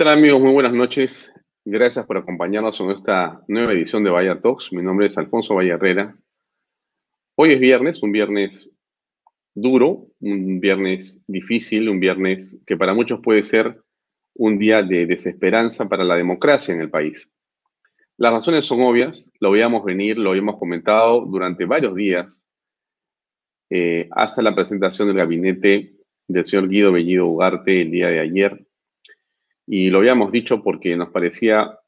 ¿Qué tal amigos? Muy buenas noches. Gracias por acompañarnos en esta nueva edición de Vaya Talks. Mi nombre es Alfonso Valle Herrera. Hoy es viernes, un viernes duro, un viernes difícil, un viernes que para muchos puede ser un día de desesperanza para la democracia en el país. Las razones son obvias, lo veíamos venir, lo habíamos comentado durante varios días, eh, hasta la presentación del gabinete del señor Guido Bellido Ugarte el día de ayer. Y lo habíamos dicho porque nos parecía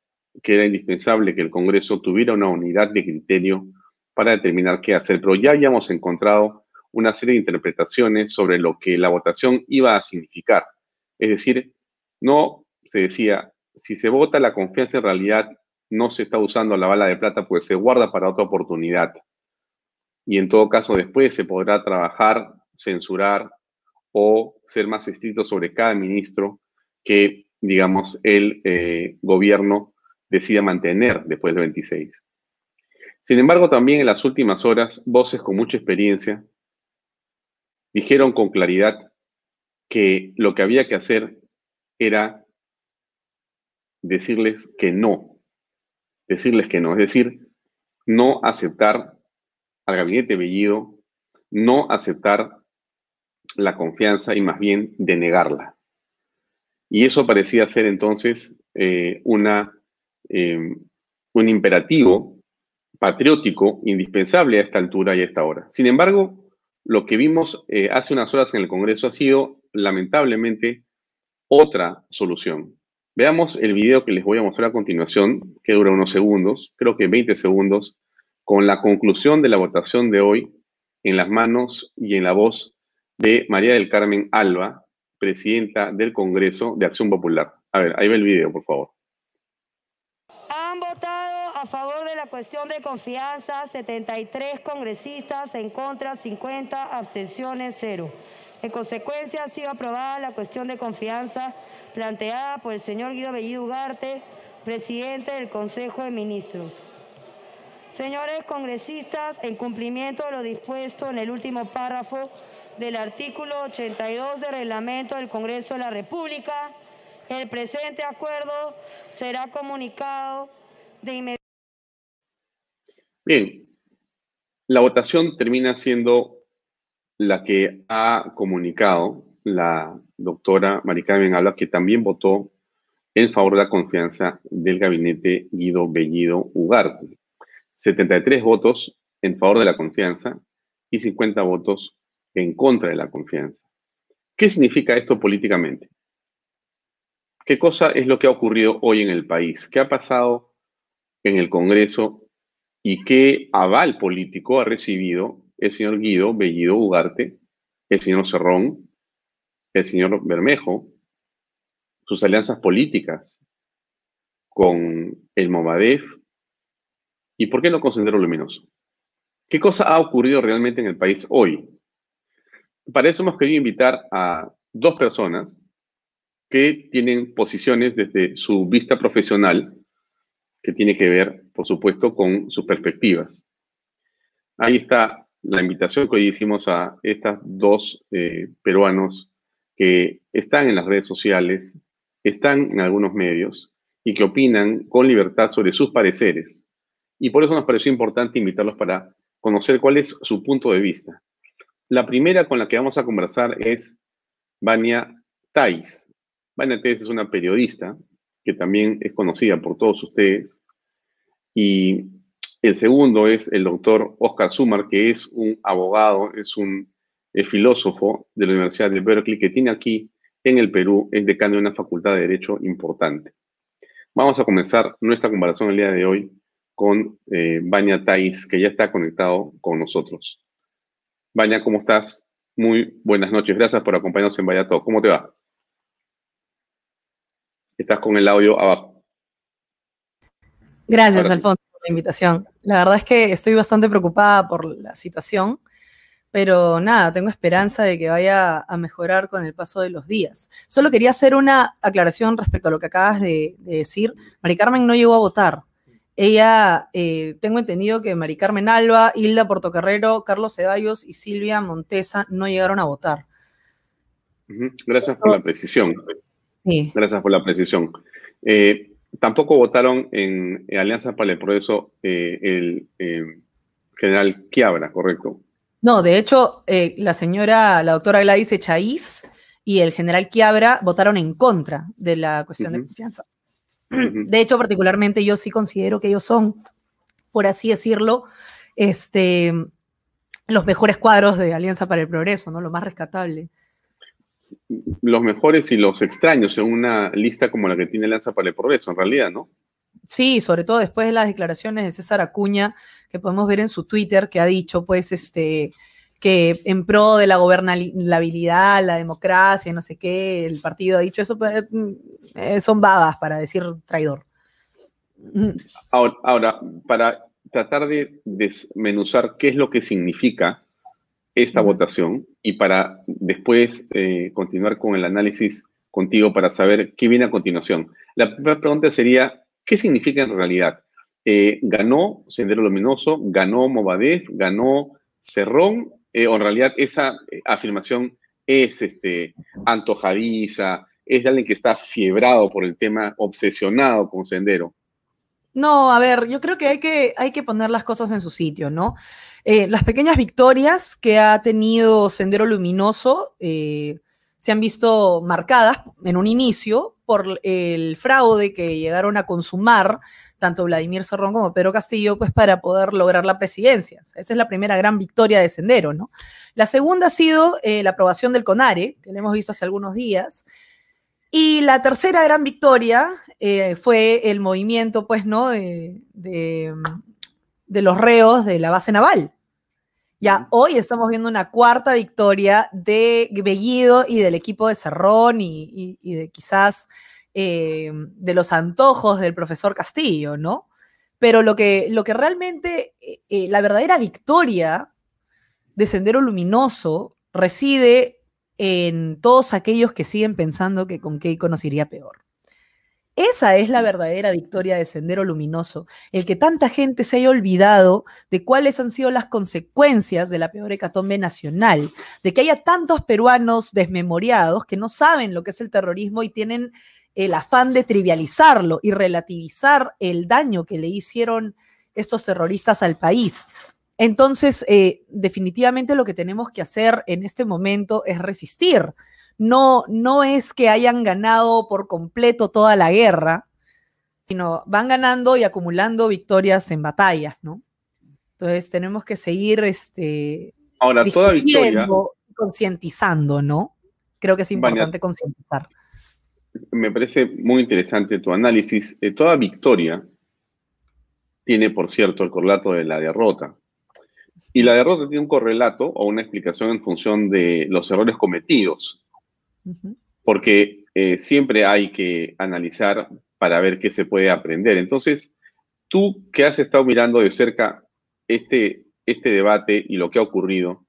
que era indispensable que el Congreso tuviera una unidad de criterio para determinar qué hacer. Pero ya habíamos encontrado una serie de interpretaciones sobre lo que la votación iba a significar. Es decir, no se decía, si se vota la confianza en realidad no se está usando la bala de plata, pues se guarda para otra oportunidad. Y en todo caso, después se podrá trabajar, censurar o ser más estricto sobre cada ministro que, digamos, el eh, gobierno decida mantener después del 26. Sin embargo, también en las últimas horas, voces con mucha experiencia dijeron con claridad que lo que había que hacer era decirles que no, decirles que no, es decir, no aceptar al gabinete Bellido, no aceptar la confianza y más bien denegarla. Y eso parecía ser entonces eh, una, eh, un imperativo patriótico indispensable a esta altura y a esta hora. Sin embargo, lo que vimos eh, hace unas horas en el Congreso ha sido lamentablemente otra solución. Veamos el video que les voy a mostrar a continuación, que dura unos segundos, creo que 20 segundos, con la conclusión de la votación de hoy en las manos y en la voz de María del Carmen Alba, presidenta del Congreso de Acción Popular. A ver, ahí va el video, por favor. Han votado a favor de la cuestión de confianza 73 congresistas, en contra 50, abstenciones cero. En consecuencia, ha sido aprobada la cuestión de confianza planteada por el señor Guido Bellido Ugarte, presidente del Consejo de Ministros. Señores congresistas, en cumplimiento de lo dispuesto en el último párrafo del artículo 82 del reglamento del Congreso de la República, el presente acuerdo será comunicado de inmediato. Bien, la votación termina siendo la que ha comunicado la doctora Maricarmen Habla, que también votó en favor de la confianza del gabinete Guido Bellido Ugarte. 73 votos en favor de la confianza y 50 votos en contra de la confianza. ¿Qué significa esto políticamente? ¿Qué cosa es lo que ha ocurrido hoy en el país? ¿Qué ha pasado en el Congreso y qué aval político ha recibido el señor Guido Bellido Ugarte, el señor Cerrón, el señor Bermejo, sus alianzas políticas con el Movadef y por qué no con Sendero Luminoso. ¿Qué cosa ha ocurrido realmente en el país hoy? Para eso hemos querido invitar a dos personas que tienen posiciones desde su vista profesional, que tiene que ver, por supuesto, con sus perspectivas. Ahí está la invitación que hoy hicimos a estas dos eh, peruanos que están en las redes sociales, están en algunos medios y que opinan con libertad sobre sus pareceres. Y por eso nos pareció importante invitarlos para conocer cuál es su punto de vista. La primera con la que vamos a conversar es Vania Tais. Vania Tais es una periodista que también es conocida por todos ustedes. Y el segundo es el doctor Oscar Sumar, que es un abogado, es un filósofo de la Universidad de Berkeley, que tiene aquí en el Perú, es decano de una facultad de Derecho importante. Vamos a comenzar nuestra conversación el día de hoy con eh, Baña Tais, que ya está conectado con nosotros. Baña, ¿cómo estás? Muy buenas noches. Gracias por acompañarnos en Vaya ¿Cómo te va? Estás con el audio abajo. Gracias, Alfonso la invitación. La verdad es que estoy bastante preocupada por la situación, pero nada, tengo esperanza de que vaya a mejorar con el paso de los días. Solo quería hacer una aclaración respecto a lo que acabas de, decir. Mari Carmen no llegó a votar. Ella, eh, tengo entendido que Mari Carmen Alba, Hilda Portocarrero, Carlos Ceballos y Silvia Montesa no llegaron a votar. Gracias por la precisión. Sí. Gracias por la precisión. Eh, tampoco votaron en, Alianza para el Progreso eh, el general Quiabra, ¿correcto? No, de hecho, la señora, la doctora Gladys Echaíz y el general Quiabra votaron en contra de la cuestión de confianza. De hecho, particularmente yo sí considero que ellos son, por así decirlo, este, los mejores cuadros de Alianza para el Progreso, ¿no? Lo más rescatable. Los mejores y los extraños en una lista como la que tiene Alianza para el Progreso, en realidad, ¿no? Sí, sobre todo después de las declaraciones de César Acuña, que podemos ver en su Twitter, que ha dicho, pues, este, que en pro de la gobernabilidad, la democracia, no sé qué, el partido ha dicho eso, pues, mm, son babas para decir traidor. Ahora, para tratar de desmenuzar qué es lo que significa esta votación y para después eh, continuar con el análisis contigo para saber qué viene a continuación. La primera pregunta sería, ¿qué significa en realidad? Eh, ¿Ganó Sendero Luminoso? ¿Ganó Movadez? ¿Ganó Cerrón? Eh, en realidad esa eh, afirmación es este, antojadiza, es de alguien que está fiebrado por el tema, obsesionado con Sendero. No, a ver, yo creo que hay que, hay que poner las cosas en su sitio, ¿no? Eh, las pequeñas victorias que ha tenido Sendero Luminoso se han visto marcadas en un inicio por el fraude que llegaron a consumar tanto Vladimir Cerrón como Pedro Castillo, pues para poder lograr la presidencia. esa es la primera gran victoria de Sendero, ¿no? La segunda ha sido eh, la aprobación del CONARE, que lo hemos visto hace algunos días. Y la tercera gran victoria eh, fue el movimiento, pues, ¿no? De, de, los reos de la base naval. Ya hoy estamos viendo una cuarta victoria de Bellido y del equipo de Cerrón y de quizás eh, de los antojos del profesor Castillo, ¿no? Pero lo que, lo que realmente, eh, eh, la verdadera victoria de Sendero Luminoso reside en todos aquellos que siguen pensando que con Keiko nos iría peor. Esa es la verdadera victoria de Sendero Luminoso, el que tanta gente se haya olvidado de cuáles han sido las consecuencias de la peor hecatombe nacional, de que haya tantos peruanos desmemoriados que no saben lo que es el terrorismo y tienen el afán de trivializarlo y relativizar el daño que le hicieron estos terroristas al país. Entonces, eh, definitivamente lo que tenemos que hacer en este momento es resistir. No, no es que hayan ganado por completo toda la guerra, sino van ganando y acumulando victorias en batallas, ¿no? Entonces tenemos que seguir este, Ahora, toda victoria concientizando, ¿no? Creo que es importante concientizar me parece muy interesante tu análisis. Eh, toda victoria tiene, por cierto, el correlato de la derrota. Y la derrota tiene un correlato o una explicación en función de los errores cometidos. Porque eh, siempre hay que analizar para ver qué se puede aprender. Entonces, tú que has estado mirando de cerca este, este debate y lo que ha ocurrido,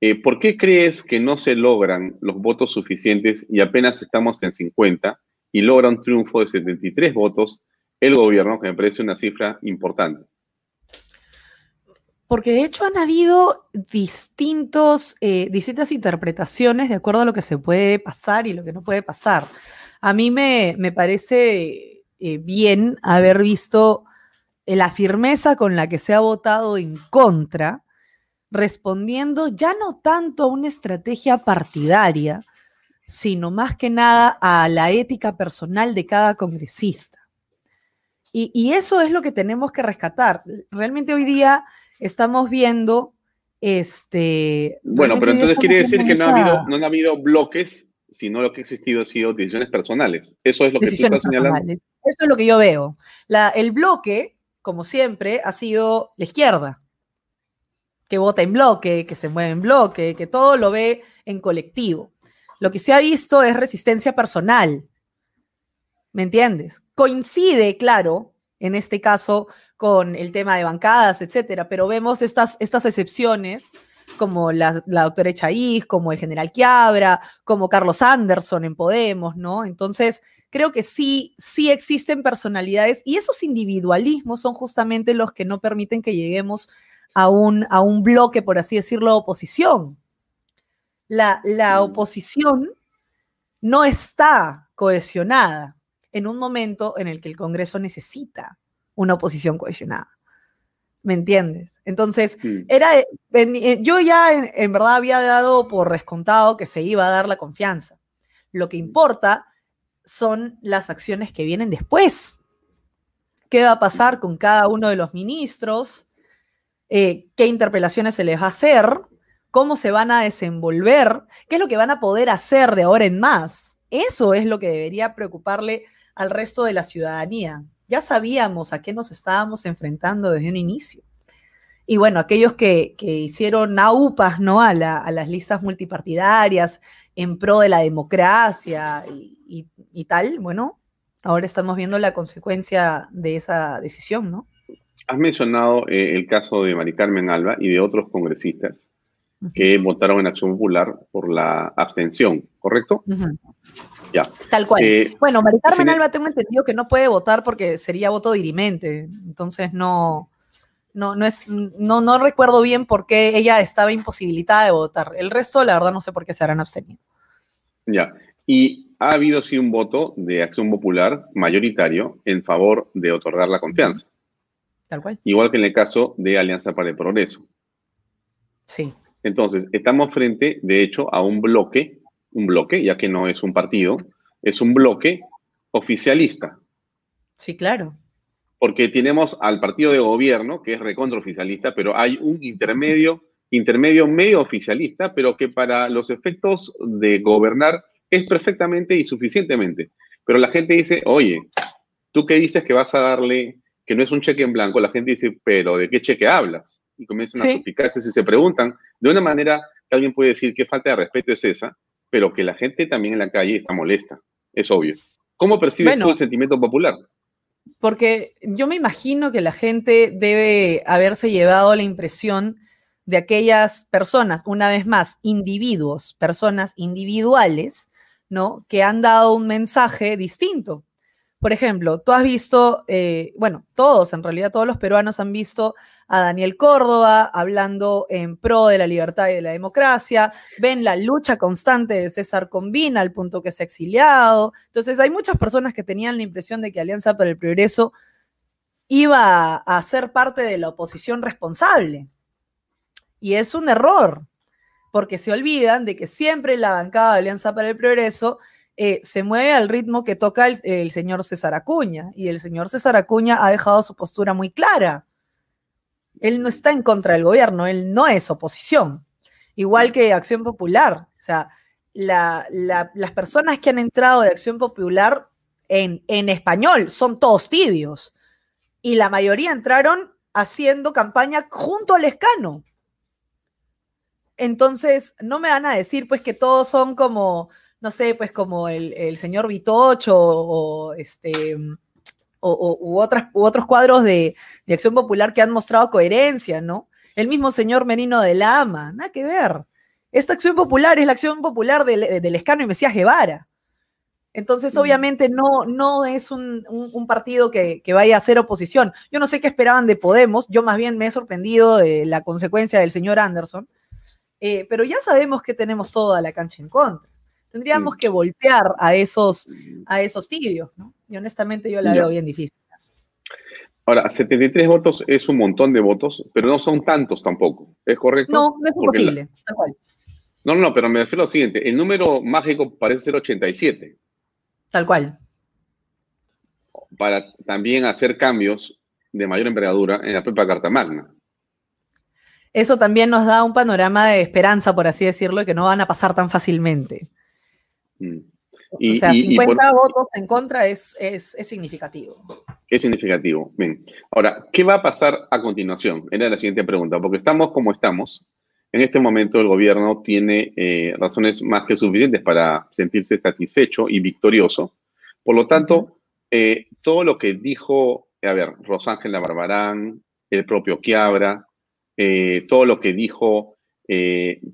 eh, ¿Por qué crees que no se logran los votos suficientes y apenas estamos en 50 y logra un triunfo de 73 votos el gobierno, que me parece una cifra importante? Porque de hecho han habido distintos, eh, distintas interpretaciones de acuerdo a lo que se puede pasar y lo que no puede pasar. A mí me, me parece eh, bien haber visto la firmeza con la que se ha votado en contra respondiendo ya no tanto a una estrategia partidaria, sino más que nada a la ética personal de cada congresista. Y, eso es lo que tenemos que rescatar. Realmente hoy día estamos viendo este... Bueno, pero entonces quiere decir que no ha, habido, no han habido bloques, sino lo que ha existido ha sido decisiones personales. Eso es lo que tú estás señalando. Eso es lo que yo veo. La, el bloque, como siempre, ha sido la izquierda que vota en bloque, que se mueve en bloque, que todo lo ve en colectivo. Lo que se ha visto es resistencia personal. ¿Me entiendes? Coincide, claro, en este caso con el tema de bancadas, etcétera, pero vemos estas, estas excepciones como la, la doctora Echaíz, como el general Quiabra, como Carlos Anderson en Podemos, ¿no? Entonces, creo que sí, sí existen personalidades y esos individualismos son justamente los que no permiten que lleguemos a un, a un bloque, por así decirlo, oposición. La, la mm. oposición no está cohesionada en un momento en el que el Congreso necesita una oposición cohesionada. ¿Me entiendes? Entonces, era, eh, yo ya en, verdad había dado por descontado que se iba a dar la confianza. Lo que importa son las acciones que vienen después. ¿Qué va a pasar con cada uno de los ministros? Eh, ¿Qué interpelaciones se les va a hacer? ¿Cómo se van a desenvolver? ¿Qué es lo que van a poder hacer de ahora en más? Eso es lo que debería preocuparle al resto de la ciudadanía ya sabíamos a qué nos estábamos enfrentando desde un inicio. Y bueno, aquellos que, hicieron aupas ¿no? A, las listas multipartidarias en pro de la democracia y, tal, bueno, ahora estamos viendo la consecuencia de esa decisión, ¿no? Has mencionado eh, el caso de Mari Carmen Alba y de otros congresistas que votaron en Acción Popular por la abstención, ¿correcto? Ya. Tal cual. Eh, bueno, Mari Carmen Alba tengo entendido que no puede votar porque sería voto dirimente, entonces no, no, no, es, no, no recuerdo bien por qué ella estaba imposibilitada de votar. El resto, la verdad, no sé por qué se harán abstenido. Ya. Y ha habido sí un voto de Acción Popular mayoritario en favor de otorgar la confianza. Tal cual. Igual que en el caso de Alianza para el Progreso. Sí. Entonces, estamos frente, de hecho, a un bloque, un bloque, ya que no es un partido, es un bloque oficialista. Sí, claro. Porque tenemos al partido de gobierno, que es recontraoficialista, pero hay un intermedio, intermedio medio oficialista, pero que para los efectos de gobernar es perfectamente y suficientemente. Pero la gente dice, oye, tú qué dices que vas a darle, que no es un cheque en blanco, la gente dice, pero ¿de qué cheque hablas? y comienzan a suplicarse si se preguntan de una manera que alguien puede decir que falta de respeto es esa, pero que la gente también en la calle está molesta, es obvio. ¿Cómo percibes tú el sentimiento popular? Porque yo me imagino que la gente debe haberse llevado la impresión de aquellas personas, una vez más, individuos, personas individuales, ¿no? Que han dado un mensaje distinto. Por ejemplo, tú has visto, eh, bueno, todos, en realidad todos los peruanos han visto a Daniel Córdoba hablando en pro de la libertad y de la democracia, ven la lucha constante de César Combina al punto que se ha exiliado. Entonces, hay muchas personas que tenían la impresión de que Alianza para el Progreso iba a ser parte de la oposición responsable. Y es un error, porque se olvidan de que siempre la bancada de Alianza para el Progreso eh, se mueve al ritmo que toca el, señor César Acuña. Y el señor César Acuña ha dejado su postura muy clara. Él no está en contra del gobierno, él no es oposición. Igual que Acción Popular. O sea, las personas que han entrado de Acción Popular en, en español son todos tibios. Y la mayoría entraron haciendo campaña junto al escano. Entonces, no me van a decir pues que todos son como no sé, pues como el, señor Vitocho o, este, o, u, otras, otros cuadros de, Acción Popular que han mostrado coherencia, ¿no? El mismo señor Menino de Lama, nada que ver. Esta acción popular es la acción popular del, Escano y Mesías Guevara. Entonces, obviamente, no, no es un, partido que, vaya a ser oposición. Yo no sé qué esperaban de Podemos, yo más bien me he sorprendido de la consecuencia del señor Anderson, eh, pero ya sabemos que tenemos toda la cancha en contra. Tendríamos que voltear a esos, a esos tibios, ¿no? Y honestamente yo la veo bien difícil. Ahora, 73 votos es un montón de votos, pero no son tantos tampoco. ¿Es correcto? No, no es posible, tal cual. No, no, pero me refiero a lo siguiente. El número mágico parece ser 87. Tal cual. Para también hacer cambios de mayor envergadura en la propia Carta Magna. Eso también nos da un panorama de esperanza, por así decirlo, y que no van a pasar tan fácilmente. Mm. o sea, 50 votos en contra es, es, significativo. Es significativo. Bien. Ahora, ¿qué va a pasar a continuación? Era la siguiente pregunta, porque estamos como estamos. En este momento el gobierno tiene eh, razones más que suficientes para sentirse satisfecho y victorioso. Por lo tanto, eh, todo lo que dijo, a ver, Rosángela Barbarán, el propio Quiabra, eh, todo lo que dijo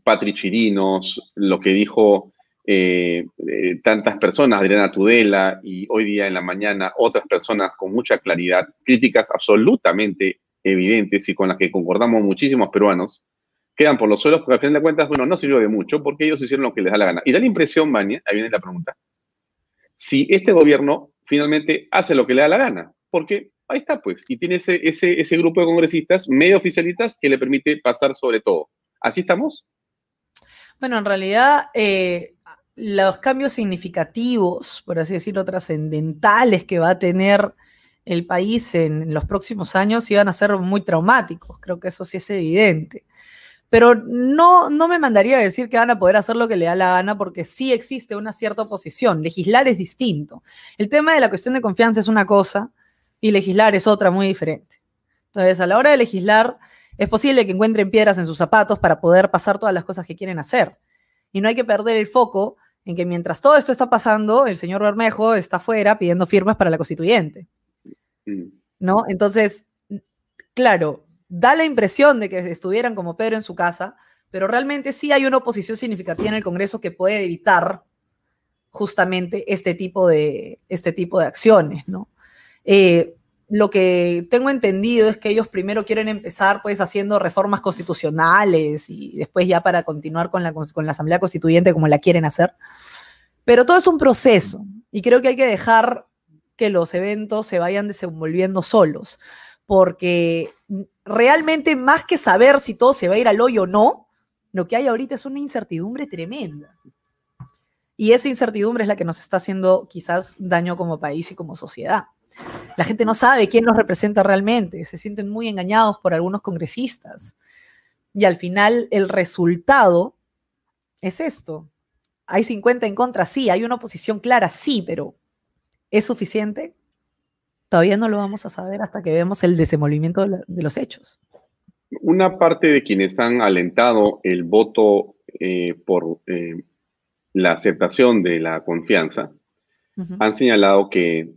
Patri Chirinos, lo que dijo eh, eh, tantas personas, Adriana Tudela y hoy día en la mañana otras personas con mucha claridad, críticas absolutamente evidentes y con las que concordamos muchísimos peruanos, quedan por los suelos porque al final de cuentas, bueno, no sirvió de mucho porque ellos hicieron lo que les da la gana. Y da la impresión, Mania, ahí viene la pregunta, si este gobierno finalmente hace lo que le da la gana, porque ahí está pues, y tiene ese, ese, ese grupo de congresistas medio oficialistas que le permite pasar sobre todo. ¿Así estamos? Bueno, en realidad, eh, los cambios significativos, por así decirlo, trascendentales que va a tener el país en, los próximos años iban a ser muy traumáticos. Creo que eso sí es evidente. Pero no, no me mandaría a decir que van a poder hacer lo que le da la gana, porque sí existe una cierta oposición. Legislar es distinto. El tema de la cuestión de confianza es una cosa y legislar es otra muy diferente. Entonces, a la hora de legislar, es posible que encuentren piedras en sus zapatos para poder pasar todas las cosas que quieren hacer. Y no hay que perder el foco en que mientras todo esto está pasando, el señor Bermejo está fuera pidiendo firmas para la constituyente. Mm. ¿No? Entonces, claro, da la impresión de que estuvieran como Pedro en su casa, pero realmente sí hay una oposición significativa en el Congreso que puede evitar justamente este tipo de, este tipo de acciones, ¿no? Eh, lo que tengo entendido es que ellos primero quieren empezar pues haciendo reformas constitucionales y después ya para continuar con la, con la Asamblea Constituyente como la quieren hacer. Pero todo es un proceso y creo que hay que dejar que los eventos se vayan desenvolviendo solos, porque realmente más que saber si todo se va a ir al hoyo o no, lo que hay ahorita es una incertidumbre tremenda. Y esa incertidumbre es la que nos está haciendo quizás daño como país y como sociedad. La gente no sabe quién nos representa realmente, se sienten muy engañados por algunos congresistas. Y al final el resultado es esto. Hay 50 en contra, sí, hay una oposición clara, sí, pero ¿es suficiente? Todavía no lo vamos a saber hasta que vemos el desenvolvimiento de, los hechos. Una parte de quienes han alentado el voto eh, por eh, la aceptación de la confianza han señalado que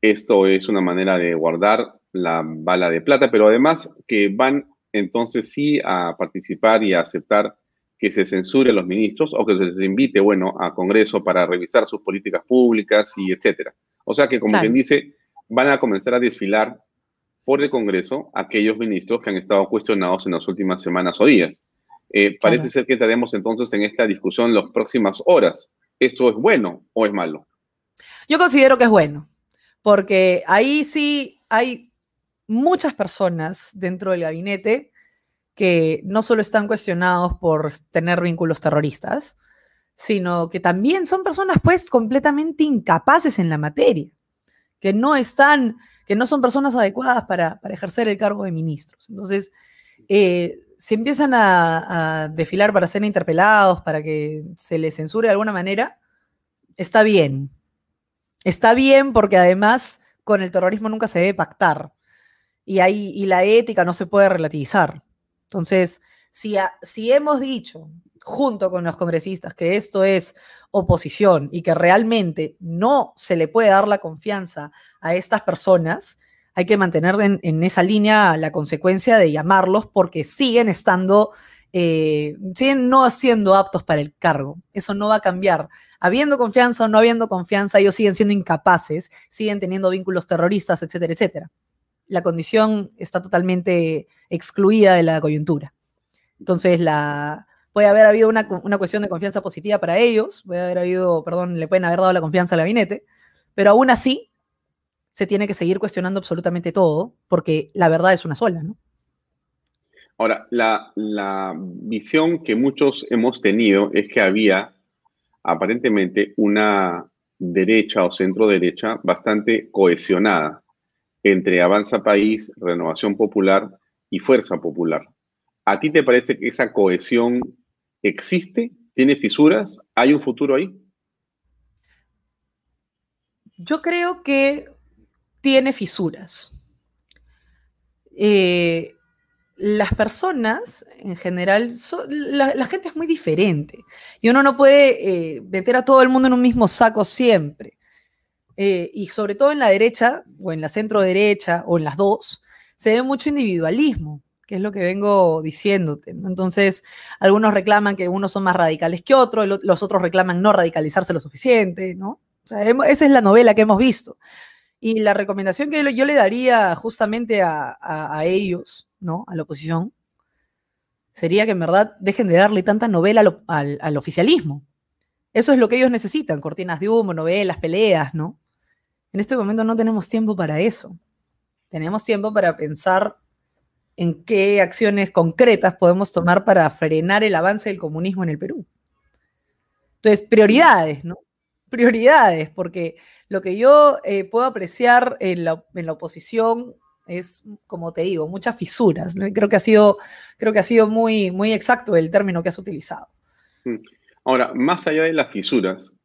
esto es una manera de guardar la bala de plata, pero además que van entonces sí a participar y a aceptar que se censure a los ministros o que se les invite, bueno, a Congreso para revisar sus políticas públicas y etcétera. O sea que, como quien dice, van a comenzar a desfilar por el Congreso aquellos ministros que han estado cuestionados en las últimas semanas o días. Eh, parece ser que estaremos entonces en esta discusión las próximas horas. ¿Esto es bueno o es malo? Yo considero que es bueno porque ahí sí hay muchas personas dentro del gabinete que no solo están cuestionados por tener vínculos terroristas, sino que también son personas pues completamente incapaces en la materia, que no están, que no son personas adecuadas para, ejercer el cargo de ministros. Entonces, eh, si empiezan a, a, desfilar para ser interpelados, para que se les censure de alguna manera, está bien, Está bien porque además con el terrorismo nunca se debe pactar y, y la ética no se puede relativizar. Entonces, si, si hemos dicho junto con los congresistas que esto es oposición y que realmente no se le puede dar la confianza a estas personas, hay que mantener en, esa línea la consecuencia de llamarlos porque siguen estando, eh, siguen no siendo aptos para el cargo. Eso no va a cambiar habiendo confianza o no habiendo confianza, ellos siguen siendo incapaces, siguen teniendo vínculos terroristas, etcétera, etcétera. La condición está totalmente excluida de la coyuntura. Entonces, la, puede haber habido una, cuestión de confianza positiva para ellos, puede haber habido, perdón, le pueden haber dado la confianza al gabinete, pero aún así se tiene que seguir cuestionando absolutamente todo, porque la verdad es una sola, ¿no? Ahora, la, la visión que muchos hemos tenido es que había aparentemente una derecha o centro derecha bastante cohesionada entre Avanza País, Renovación Popular y Fuerza Popular. ¿A ti te parece que esa cohesión existe? ¿Tiene fisuras? ¿Hay un futuro ahí? Yo creo que tiene fisuras. Eh, las personas en general, la, gente es muy diferente y uno no puede eh, meter a todo el mundo en un mismo saco siempre. Eh, y sobre todo en la derecha o en la centro derecha o en las dos, se ve mucho individualismo, que es lo que vengo diciéndote. Entonces, algunos reclaman que unos son más radicales que otros, los otros reclaman no radicalizarse lo suficiente, ¿no? esa es la novela que hemos visto. Y la recomendación que yo le daría justamente a ellos, ¿no? A la oposición, sería que en verdad dejen de darle tanta novela al, oficialismo. Eso es lo que ellos necesitan, cortinas de humo, novelas, peleas, ¿no? En este momento no tenemos tiempo para eso. Tenemos tiempo para pensar en qué acciones concretas podemos tomar para frenar el avance del comunismo en el Perú. Entonces, prioridades, ¿no? Prioridades, porque lo que yo eh, puedo apreciar en la, oposición es, como te digo, muchas fisuras. Creo que ha sido, creo que ha sido muy, muy exacto el término que has utilizado. Mm. Ahora, más allá de las fisuras,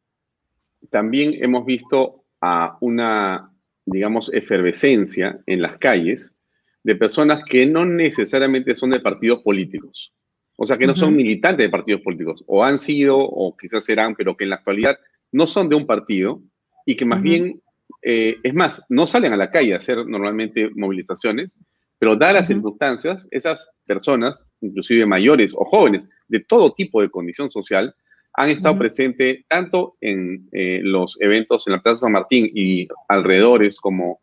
también hemos visto a una, digamos, efervescencia en las calles de personas que no necesariamente son de partidos políticos. O sea, que no son militantes de partidos políticos, o han sido, o quizás serán, pero que en la actualidad no son de un partido y que más bien, eh, es más, no salen a la calle a hacer normalmente movilizaciones, pero dadas las circunstancias, esas personas, inclusive mayores o jóvenes, de todo tipo de condición social, han estado presentes tanto en eh, los eventos en la Plaza San Martín y alrededores como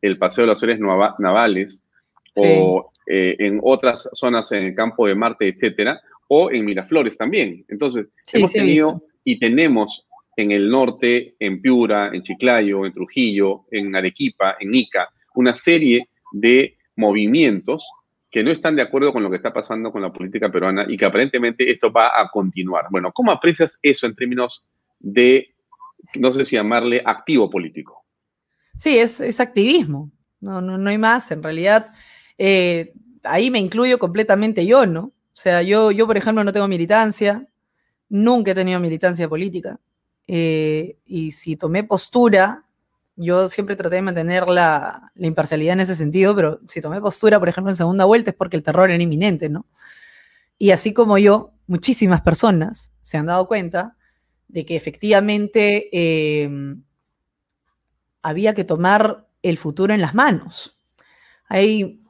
el Paseo de las Áreas Navales, o eh, en otras zonas en el campo de Marte, etcétera, o en Miraflores también. Entonces, hemos tenido y tenemos en el norte, en Piura, en Chiclayo, en Trujillo, en Arequipa, en Ica, una serie de movimientos que no están de acuerdo con lo que está pasando con la política peruana y que aparentemente esto va a continuar. Bueno, ¿cómo aprecias eso en términos de, no sé si llamarle activo político? Sí, es, es activismo, no, no, no hay más. En realidad, eh, ahí me incluyo completamente yo, ¿no? O sea, yo, yo, por ejemplo, no tengo militancia, nunca he tenido militancia política. Eh, y si tomé postura, yo siempre traté de mantener la, imparcialidad en ese sentido, pero si tomé postura, por ejemplo, en segunda vuelta es porque el terror era inminente, ¿no? Y así como yo, muchísimas personas se han dado cuenta de que efectivamente eh, había que tomar el futuro en las manos. Hay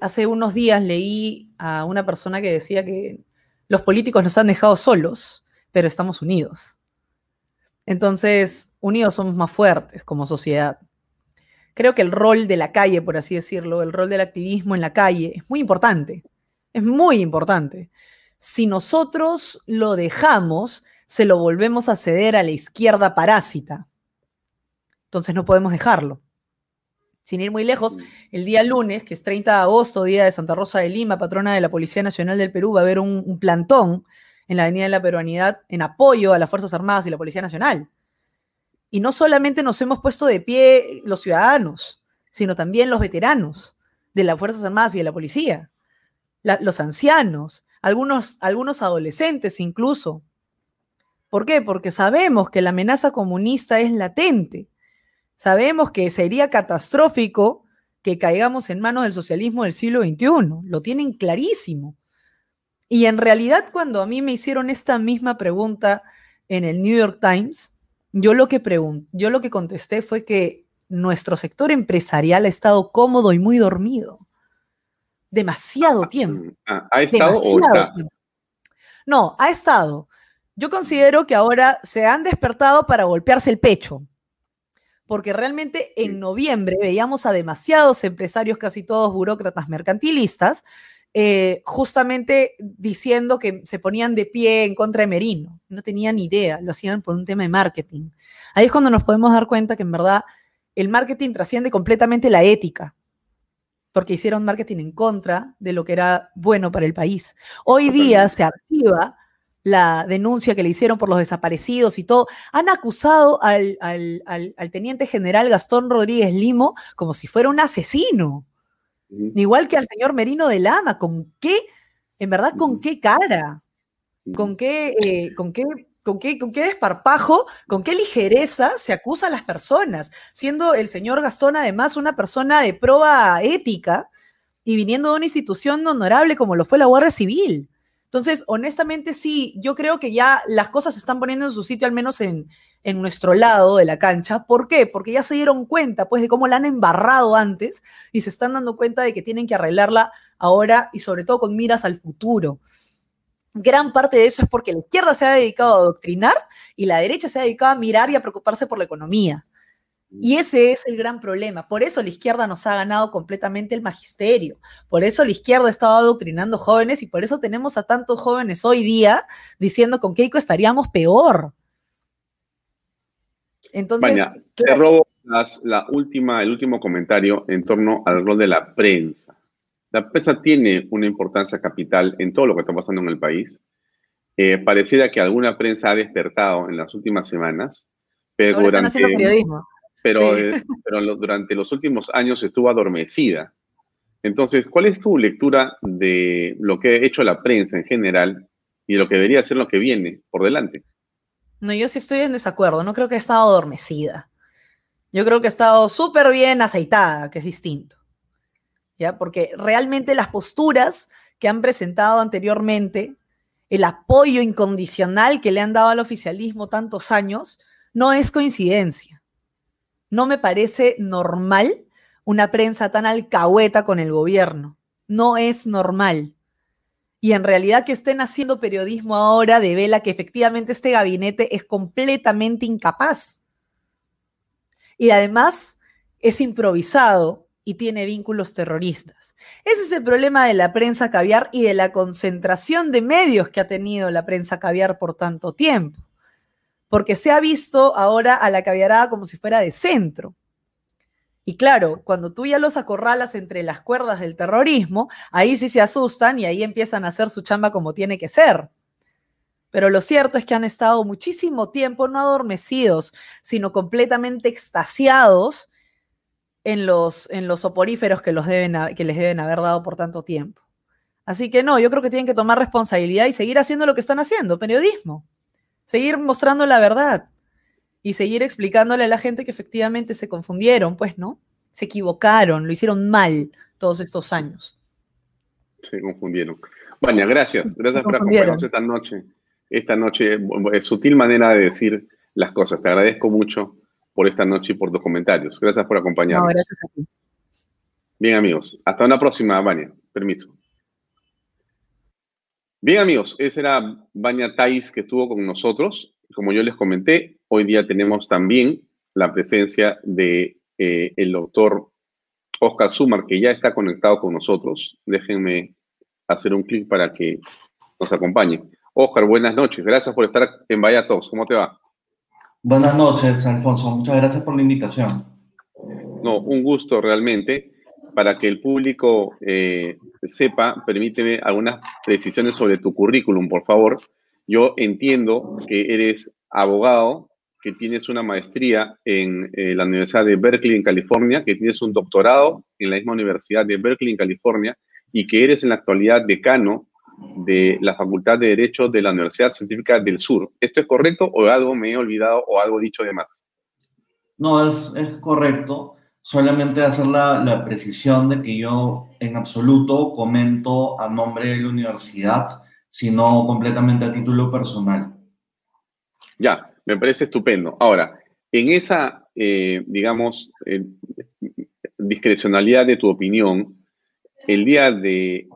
hace unos días leí a una persona que decía que los políticos nos han dejado solos, pero estamos unidos. Entonces, unidos somos más fuertes como sociedad. Creo que el rol de la calle, por así decirlo, el rol del activismo en la calle es muy importante. Es muy importante. Si nosotros lo dejamos, se lo volvemos a ceder a la izquierda parásita. Entonces no podemos dejarlo. Sin ir muy lejos, el día lunes, que es 30 de agosto, día de Santa Rosa de Lima, patrona de la Policía Nacional del Perú, va a haber un, plantón en la Avenida de la Peruanidad en apoyo a las Fuerzas Armadas y la Policía Nacional. Y no solamente nos hemos puesto de pie los ciudadanos, sino también los veteranos de las Fuerzas Armadas y de la Policía, los ancianos, algunos, algunos adolescentes incluso. ¿Por qué? Porque sabemos que la amenaza comunista es latente Sabemos que sería catastrófico que caigamos en manos del socialismo del siglo XXI. Lo tienen clarísimo. Y en realidad, cuando a mí me hicieron esta misma pregunta en el New York Times, yo lo que, yo lo que contesté fue que nuestro sector empresarial ha estado cómodo y muy dormido. Demasiado ah, tiempo. Ah, ¿Ha estado o está? No, ha estado. Yo considero que ahora se han despertado para golpearse el pecho porque realmente en noviembre veíamos a demasiados empresarios, casi todos burócratas mercantilistas, eh, justamente diciendo que se ponían de pie en contra de Merino. No tenían idea, lo hacían por un tema de marketing. Ahí es cuando nos podemos dar cuenta que en verdad el marketing trasciende completamente la ética, porque hicieron marketing en contra de lo que era bueno para el país. Hoy día se archiva la denuncia que le hicieron por los desaparecidos y todo, han acusado al, teniente general Gastón Rodríguez Limo como si fuera un asesino. Igual que al señor Merino de Lama. ¿Con qué? En verdad, ¿con qué cara? ¿Con qué, eh, con qué ¿Con qué, ¿Con qué, desparpajo, con qué ligereza se acusa a las personas? Siendo el señor Gastón además una persona de prueba ética y viniendo de una institución honorable como lo fue la Guardia Civil. Entonces, honestamente, sí, yo creo que ya las cosas se están poniendo en su sitio, al menos en, en nuestro lado de la cancha. ¿Por qué? Porque ya se dieron cuenta, pues, de cómo la han embarrado antes y se están dando cuenta de que tienen que arreglarla ahora y sobre todo con miras al futuro. Gran parte de eso es porque la izquierda se ha dedicado a adoctrinar y la derecha se ha dedicado a mirar y a preocuparse por la economía. Y ese es el gran problema. Por eso la izquierda nos ha ganado completamente el magisterio. Por eso la izquierda ha estado adoctrinando jóvenes y por eso tenemos a tantos jóvenes hoy día diciendo con Keiko estaríamos peor. Entonces, te robo la última, el último comentario en torno al rol de la prensa. La prensa tiene una importancia capital en todo lo que está pasando en el país. Eh, pareciera que alguna prensa ha despertado en las últimas semanas, pero durante, Pero, eh, pero durante los últimos años estuvo adormecida. Entonces, ¿cuál es tu lectura de lo que ha hecho la prensa en general y lo que debería ser lo que viene por delante? No, yo sí estoy en desacuerdo. No creo que ha estado adormecida. Yo creo que ha estado súper bien aceitada, que es distinto. ¿Ya? Porque realmente las posturas que han presentado anteriormente, el apoyo incondicional que le han dado al oficialismo tantos años, no es coincidencia. No me parece normal una prensa tan alcahueta con el gobierno. No es normal y en realidad que estén haciendo periodismo ahora devela que efectivamente este gabinete es completamente incapaz. Y además es improvisado y tiene vínculos terroristas. Ese es el problema de la prensa caviar y de la concentración de medios que ha tenido la prensa caviar por tanto tiempo. Porque se ha visto ahora a la caviarada como si fuera de centro. Y claro, cuando tú ya los acorralas entre las cuerdas del terrorismo, ahí sí se asustan y ahí empiezan a hacer su chamba como tiene que ser. Pero lo cierto es que han estado muchísimo tiempo no adormecidos, sino completamente extasiados en los, en los soporíferos que, que les deben haber dado por tanto tiempo. Así que no, yo creo que tienen que tomar responsabilidad y seguir haciendo lo que están haciendo, periodismo. Seguir mostrando la verdad y seguir explicándole a la gente que efectivamente se confundieron, pues, ¿no? Se equivocaron, lo hicieron mal todos estos años. Se confundieron. Vania, gracias. Gracias por acompañarnos esta noche. Esta noche, es sutil manera de decir las cosas. Te agradezco mucho por esta noche y por tus comentarios. Gracias por acompañarnos. No, gracias a ti. Bien, amigos. Hasta una próxima, Vania. Permiso. Bien, amigos. Esa era Vania Tais que estuvo con nosotros. Como yo les comenté, Hoy día tenemos también la presencia de eh, el doctor Oscar Sumar, que ya está conectado con nosotros. Déjenme hacer un clic para que nos acompañe. Oscar, buenas noches. Gracias por estar en Vaya Talks. ¿Cómo te va? Buenas noches, Alfonso. Muchas gracias por la invitación. No, un gusto realmente. Para que el público eh, sepa, permíteme algunas precisiones sobre tu currículum, por favor. Yo entiendo que eres abogado que tienes una maestría en eh, la Universidad de Berkeley, en California, que tienes un doctorado en la misma Universidad de Berkeley, en California, y que eres en la actualidad decano de la Facultad de Derecho de la Universidad Científica del Sur. ¿Esto es correcto o algo me he olvidado o algo dicho de más? No, es, es correcto. Solamente hacer la, la precisión de que yo en absoluto comento a nombre de la universidad, sino completamente a título personal. Ya, me parece estupendo. Ahora, en esa, eh, digamos, eh, discrecionalidad de tu opinión, el día de,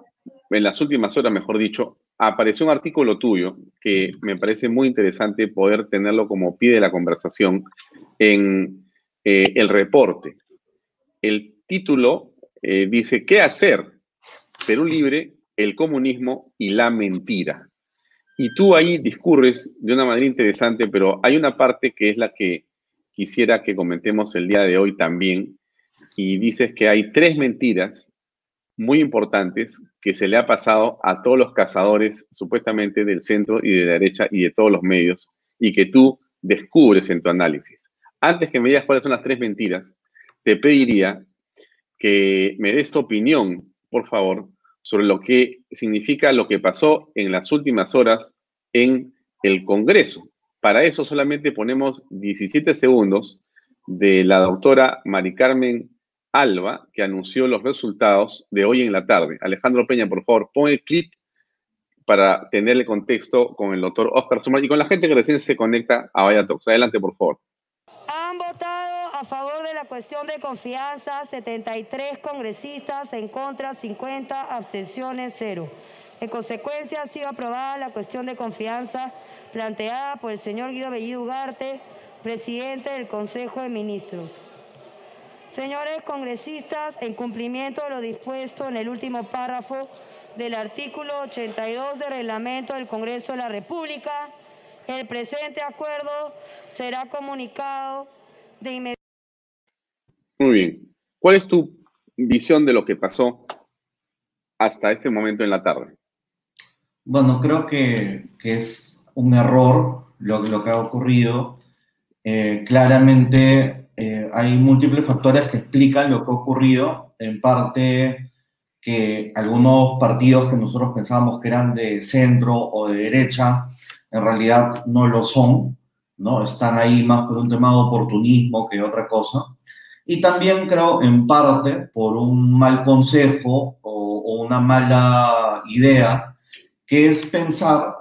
en las últimas horas, mejor dicho, apareció un artículo tuyo que me parece muy interesante poder tenerlo como pie de la conversación en eh, el reporte. El título dice, ¿qué hacer? Perú libre, el comunismo y la mentira. Y tú ahí discurres de una manera interesante, pero hay una parte que es la que quisiera que comentemos el día de hoy también. Y dices que hay tres mentiras muy importantes que se le ha pasado a todos los cazadores, supuestamente del centro y de la derecha y de todos los medios, y que tú descubres en tu análisis. Antes que me digas cuáles son las tres mentiras, te pediría que me des tu opinión, por favor, sobre lo que significa lo que pasó en las últimas horas en el Congreso. Para eso solamente ponemos 17 segundos de la doctora Mari Carmen Alba, que anunció los resultados de hoy en la tarde. Alejandro Peña, por favor, pon el clip para tener el contexto con el doctor Oscar Sumar y con la gente que recién se conecta a Vaya Talks. Adelante, por favor. Han votado a favor de la cuestión de confianza 73 congresistas, en contra 50, abstenciones 0. En consecuencia, ha sido aprobada la cuestión de confianza planteada por el señor Guido Bellido Ugarte, presidente del Consejo de Ministros. Señores congresistas, en cumplimiento de lo dispuesto en el último párrafo del artículo 82 del reglamento del Congreso de la República, el presente acuerdo será comunicado de inmediato. Muy bien. ¿Cuál es tu visión de lo que pasó hasta este momento en la tarde? Bueno, creo que, es un error lo, lo que ha ocurrido. Eh, claramente eh, hay múltiples factores que explican lo que ha ocurrido. En parte que algunos partidos que nosotros pensábamos que eran de centro o de derecha, en realidad no lo son, ¿no? Están ahí más por un tema de oportunismo que otra cosa. Y también creo en parte por un mal consejo o, una mala idea, que es pensar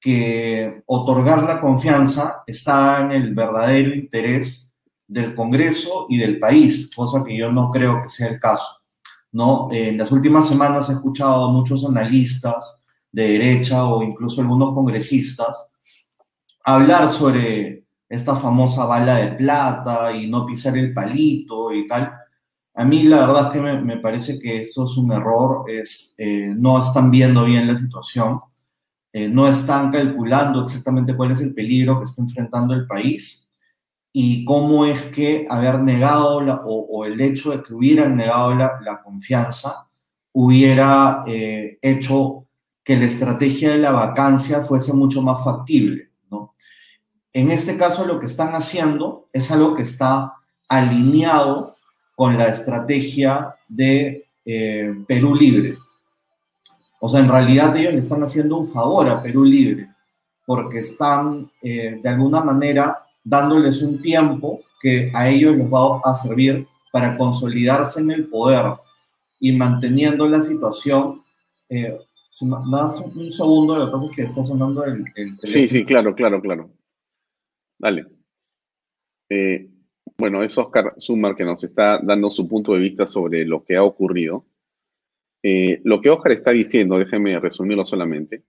que otorgar la confianza está en el verdadero interés del Congreso y del país, cosa que yo no creo que sea el caso. ¿no? En las últimas semanas he escuchado a muchos analistas de derecha o incluso algunos congresistas hablar sobre esta famosa bala de plata y no pisar el palito y tal. A mí la verdad es que me, parece que esto es un error, es, eh, no están viendo bien la situación, eh, no están calculando exactamente cuál es el peligro que está enfrentando el país y cómo es que haber negado o, el hecho de que hubieran negado la, confianza hubiera eh, hecho que la estrategia de la vacancia fuese mucho más factible. En este caso lo que están haciendo es algo que está alineado con la estrategia de eh, Perú Libre. O sea, en realidad ellos le están haciendo un favor a Perú Libre, porque están eh, de alguna manera dándoles un tiempo que a ellos les va a servir para consolidarse en el poder y manteniendo la situación. Eh, más un segundo, lo que pasa es que está sonando el, Sí, sí, claro, claro, claro. Dale. Eh, bueno, es Oscar Sumar que nos está dando su punto de vista sobre lo que ha ocurrido. Eh, lo que Oscar está diciendo, déjenme resumirlo solamente,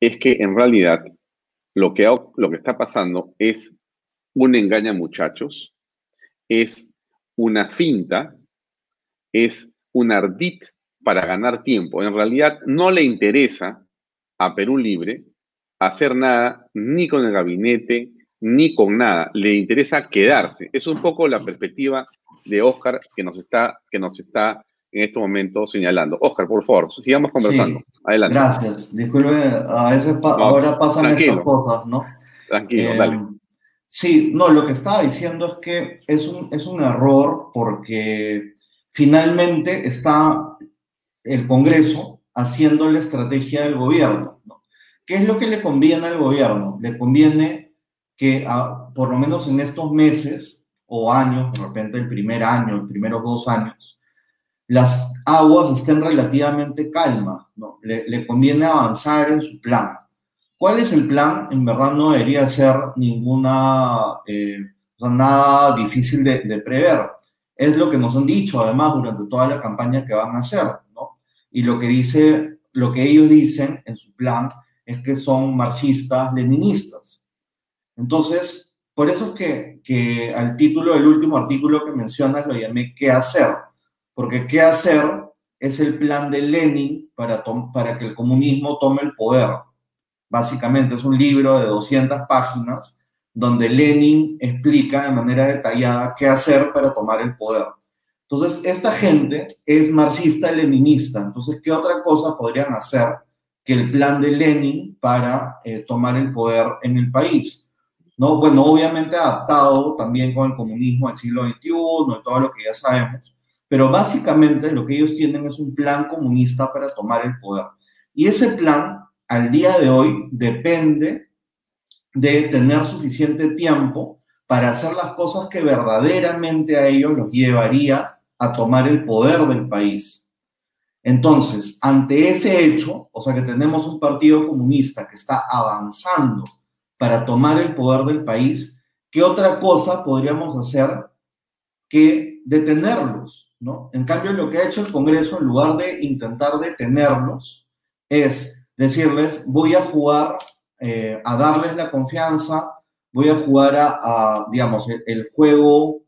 es que en realidad lo que, lo que está pasando es un engaña muchachos, es una finta, es un ardit para ganar tiempo. En realidad no le interesa a Perú Libre hacer nada ni con el gabinete ni con nada. Le interesa quedarse. Es un poco la perspectiva de Oscar que nos está, que nos está en este momento señalando. Oscar, por favor, sigamos conversando. Adelante. Gracias. Disculpe, a veces ahora pasan estas cosas, ¿no? Tranquilo, dale. Eh, Sí, no, lo que estaba diciendo es que es un, es un error porque finalmente está el Congreso haciendo la estrategia del gobierno. ¿Qué es lo que le conviene al gobierno? Le conviene que por lo menos en estos meses o años, de repente el primer año, los primeros dos años, las aguas estén relativamente calmas. ¿no? Le, le conviene avanzar en su plan. ¿Cuál es el plan? En verdad no debería ser ninguna, eh, o sea, nada difícil de, prever. Es lo que nos han dicho, además, durante toda la campaña que van a hacer, ¿no? Y lo que dice, lo que ellos dicen en su plan es que son marxistas, leninistas. Entonces, por eso es que, que al título del último artículo que mencionas lo llamé ¿Qué hacer? Porque ¿qué hacer? es el plan de Lenin para, para que el comunismo tome el poder Básicamente es un libro de 200 páginas donde Lenin explica de manera detallada qué hacer para tomar el poder. Entonces, esta gente es marxista-leninista. Entonces, ¿qué otra cosa podrían hacer que el plan de Lenin para eh, tomar el poder en el país? ¿No? Bueno, obviamente adaptado también con el comunismo del siglo XXI y todo lo que ya sabemos, pero básicamente lo que ellos tienen es un plan comunista para tomar el poder. Y ese plan al día de hoy depende de tener suficiente tiempo para hacer las cosas que verdaderamente a ellos los llevaría a tomar el poder del país. Entonces, ante ese hecho, o sea que tenemos un partido comunista que está avanzando para tomar el poder del país, ¿qué otra cosa podríamos hacer que detenerlos? ¿no? En cambio, lo que ha hecho el Congreso, en lugar de intentar detenerlos, es decirles, voy a jugar eh, a darles la confianza, voy a jugar a, digamos, el, juego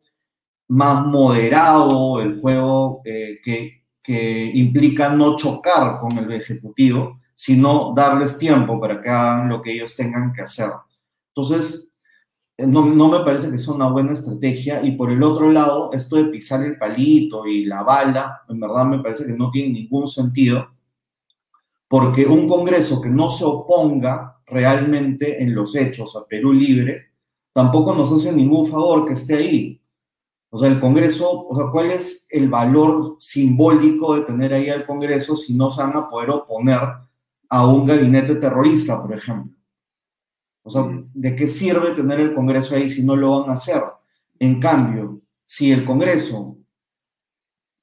más moderado, el juego eh, que, que implica no chocar con el Ejecutivo, sino darles tiempo para que hagan lo que ellos tengan que hacer. Entonces, eh, no, no, me parece que sea una buena estrategia. Y por el otro lado, esto de pisar el palito y la bala, en verdad me parece que no tiene ningún sentido, porque un Congreso que no se oponga realmente en los hechos a Perú Libre, tampoco nos hace ningún favor que esté ahí. O sea, el Congreso, o sea, ¿cuál es el valor simbólico de tener ahí al Congreso si no se van a poder oponer a un gabinete terrorista, por ejemplo? O sea, ¿de qué sirve tener el Congreso ahí si no lo van a hacer? En cambio, si el Congreso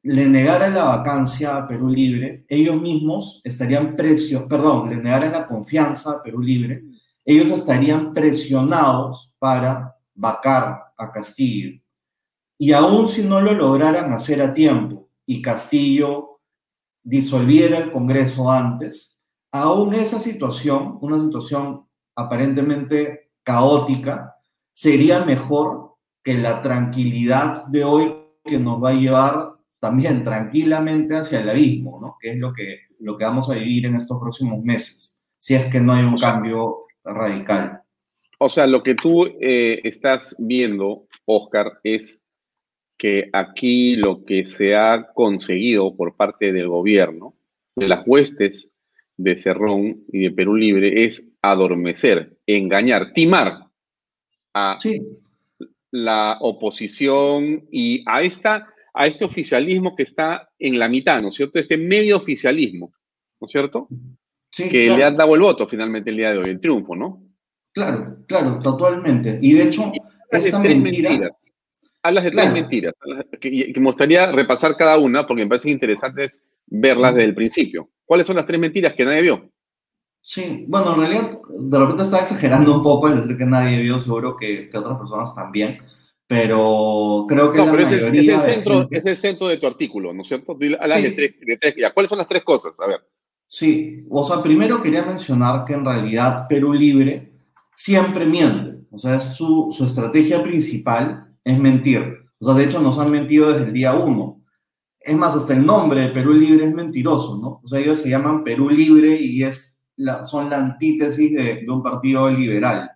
le negara la vacancia a Perú Libre, ellos mismos estarían presionados, perdón, le negaran la confianza a Perú Libre, ellos estarían presionados para vacar a Castillo. Y aún si no lo lograran hacer a tiempo y Castillo disolviera el Congreso antes, aún esa situación, una situación aparentemente caótica, sería mejor que la tranquilidad de hoy que nos va a llevar también tranquilamente hacia el abismo, ¿no? Que es lo que, lo que vamos a vivir en estos próximos meses, si es que no hay un cambio radical. O sea, lo que tú eh, estás viendo, Oscar, es que aquí lo que se ha conseguido por parte del gobierno, de las huestes de Cerrón y de Perú Libre, es adormecer, engañar, timar a la oposición y a, esta, a este oficialismo que está en la mitad, ¿no es cierto? Este medio oficialismo, ¿no es cierto? que le ha dado el voto finalmente el día de hoy, el triunfo, ¿no? Claro, claro, totalmente. Y de hecho, esta mentira... Mentiras. Hablas de tres mentiras, que, me gustaría repasar cada una porque me parece interesante verlas desde el principio. ¿Cuáles son las tres mentiras que nadie vio? Sí, bueno, en realidad de repente estaba exagerando un poco el decir que nadie vio, seguro que, que otras personas también, pero creo que no, pero es, el centro, es el centro de tu artículo, ¿no es cierto? Hablas de, tres, de tres, ¿Cuáles son las tres cosas? A ver. Sí, o sea, primero quería mencionar que en realidad Perú Libre siempre miente, o sea, es su, su estrategia principal es mentir. O sea, de hecho nos han mentido desde el día uno. Es más, hasta el nombre de Perú Libre es mentiroso, ¿no? O sea, ellos se llaman Perú Libre y es la, son la antítesis de, un partido liberal,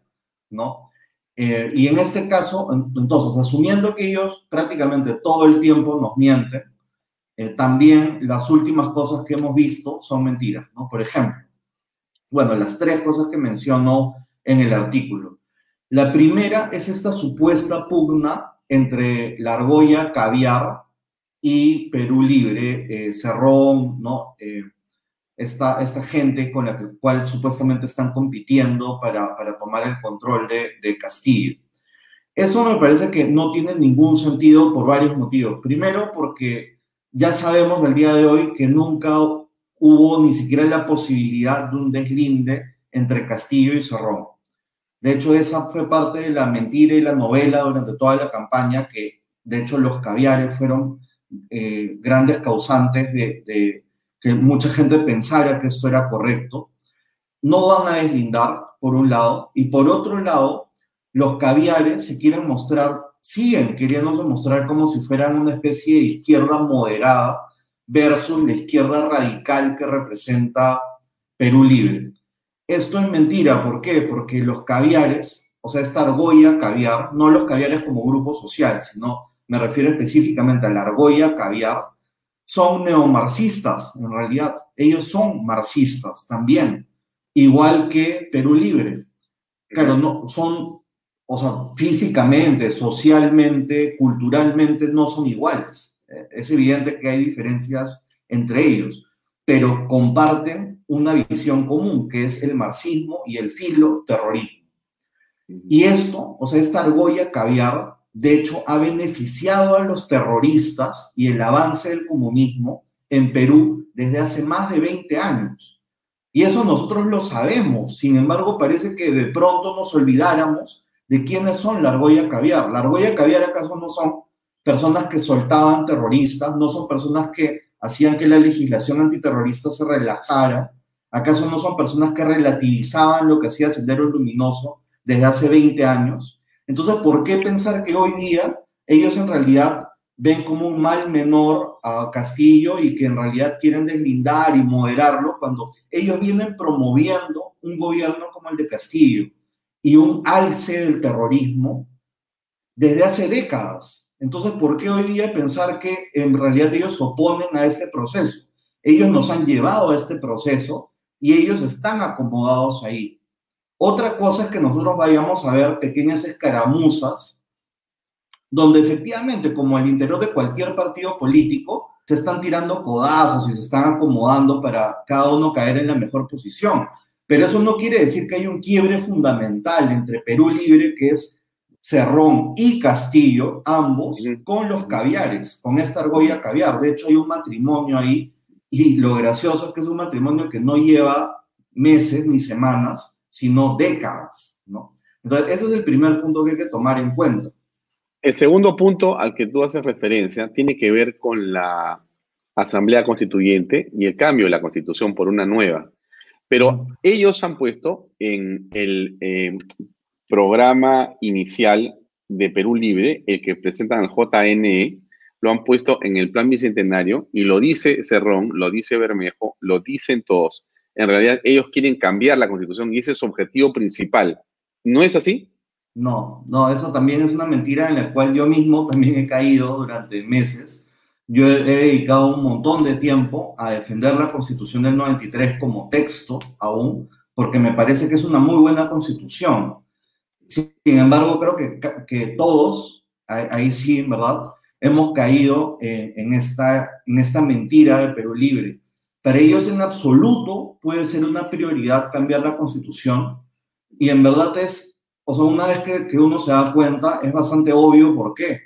¿no? Eh, y en este caso, entonces, asumiendo que ellos prácticamente todo el tiempo nos mienten, eh, también las últimas cosas que hemos visto son mentiras, ¿no? Por ejemplo, bueno, las tres cosas que mencionó en el artículo. La primera es esta supuesta pugna entre la argolla caviar y Perú Libre, eh, Cerrón, ¿no? Eh, esta, gente con la que, cual supuestamente están compitiendo para, tomar el control de, de, Castillo. Eso me parece que no tiene ningún sentido por varios motivos. Primero, porque ya sabemos el día de hoy que nunca hubo ni siquiera la posibilidad de un deslinde entre Castillo y Cerrón. De hecho, esa fue parte de la mentira y la novela durante toda la campaña, que de hecho los caviares fueron eh, grandes causantes de, que mucha gente pensara que esto era correcto. No van a deslindar, por un lado, y por otro lado, los caviares se quieren mostrar, siguen queriéndose mostrar como si fueran una especie de izquierda moderada versus la izquierda radical que representa Perú Libre. Esto es mentira, ¿por qué? Porque los caviares, o sea, esta argolla caviar, no los caviares como grupo social, sino me refiero específicamente a la argolla caviar, son neomarxistas, en realidad. Ellos son marxistas también, igual que Perú Libre. Claro, no, son, o sea, físicamente, socialmente, culturalmente, no son iguales. Es evidente que hay diferencias entre ellos, pero comparten una visión común, que es el marxismo y el filo terrorismo. Y esto, o sea, esta argolla caviar, de hecho, ha beneficiado a los terroristas y el avance del comunismo en Perú desde hace más de 20 años. Y eso nosotros lo sabemos, sin embargo, parece que de pronto nos olvidáramos de quiénes son la argolla caviar. La argolla caviar acaso no son personas que soltaban terroristas, no son personas que hacían que la legislación antiterrorista se relajara. ¿Acaso no son personas que relativizaban lo que hacía Sendero Luminoso desde hace 20 años? Entonces, ¿por qué pensar que hoy día ellos en realidad ven como un mal menor a Castillo y que en realidad quieren deslindar y moderarlo cuando ellos vienen promoviendo un gobierno como el de Castillo y un alce del terrorismo desde hace décadas. Entonces, ¿por qué hoy día pensar que en realidad ellos oponen a este proceso? Ellos nos han llevado a este proceso y ellos están acomodados ahí. Otra cosa es que nosotros vayamos a ver pequeñas escaramuzas donde efectivamente, como al interior de cualquier partido político, se están tirando codazos y se están acomodando para cada uno caer en la mejor posición. Pero eso no quiere decir que hay un quiebre fundamental entre Perú Libre, que es Cerrón y Castillo, ambos, con los caviares, con esta argolla caviar. De hecho, hay un matrimonio ahí, y lo gracioso es que es un matrimonio que no lleva meses ni semanas, sino décadas, ¿no? Entonces, ese es el primer punto que hay que tomar en cuenta. El segundo punto al que tú haces referencia tiene que ver con la Asamblea Constituyente y el cambio de la Constitución por una nueva. Pero ellos han puesto en el eh, programa inicial de Perú Libre, el que presentan al JNE, lo han puesto en el plan bicentenario y lo dice Cerrón, lo dice Bermejo, lo dicen todos. En realidad ellos quieren cambiar la constitución y ese es su objetivo principal. ¿No es así? No, no, eso también es una mentira en la cual yo mismo también he caído durante meses. Yo he dedicado un montón de tiempo a defender la constitución del 93 como texto aún, porque me parece que es una muy buena constitución. Sin embargo, creo que, que todos, ahí sí, ¿verdad? Hemos caído en, esta, en esta mentira de Perú Libre. Para ellos en absoluto puede ser una prioridad cambiar la constitución y en verdad es o sea, una vez que, uno se da cuenta, es bastante obvio por qué.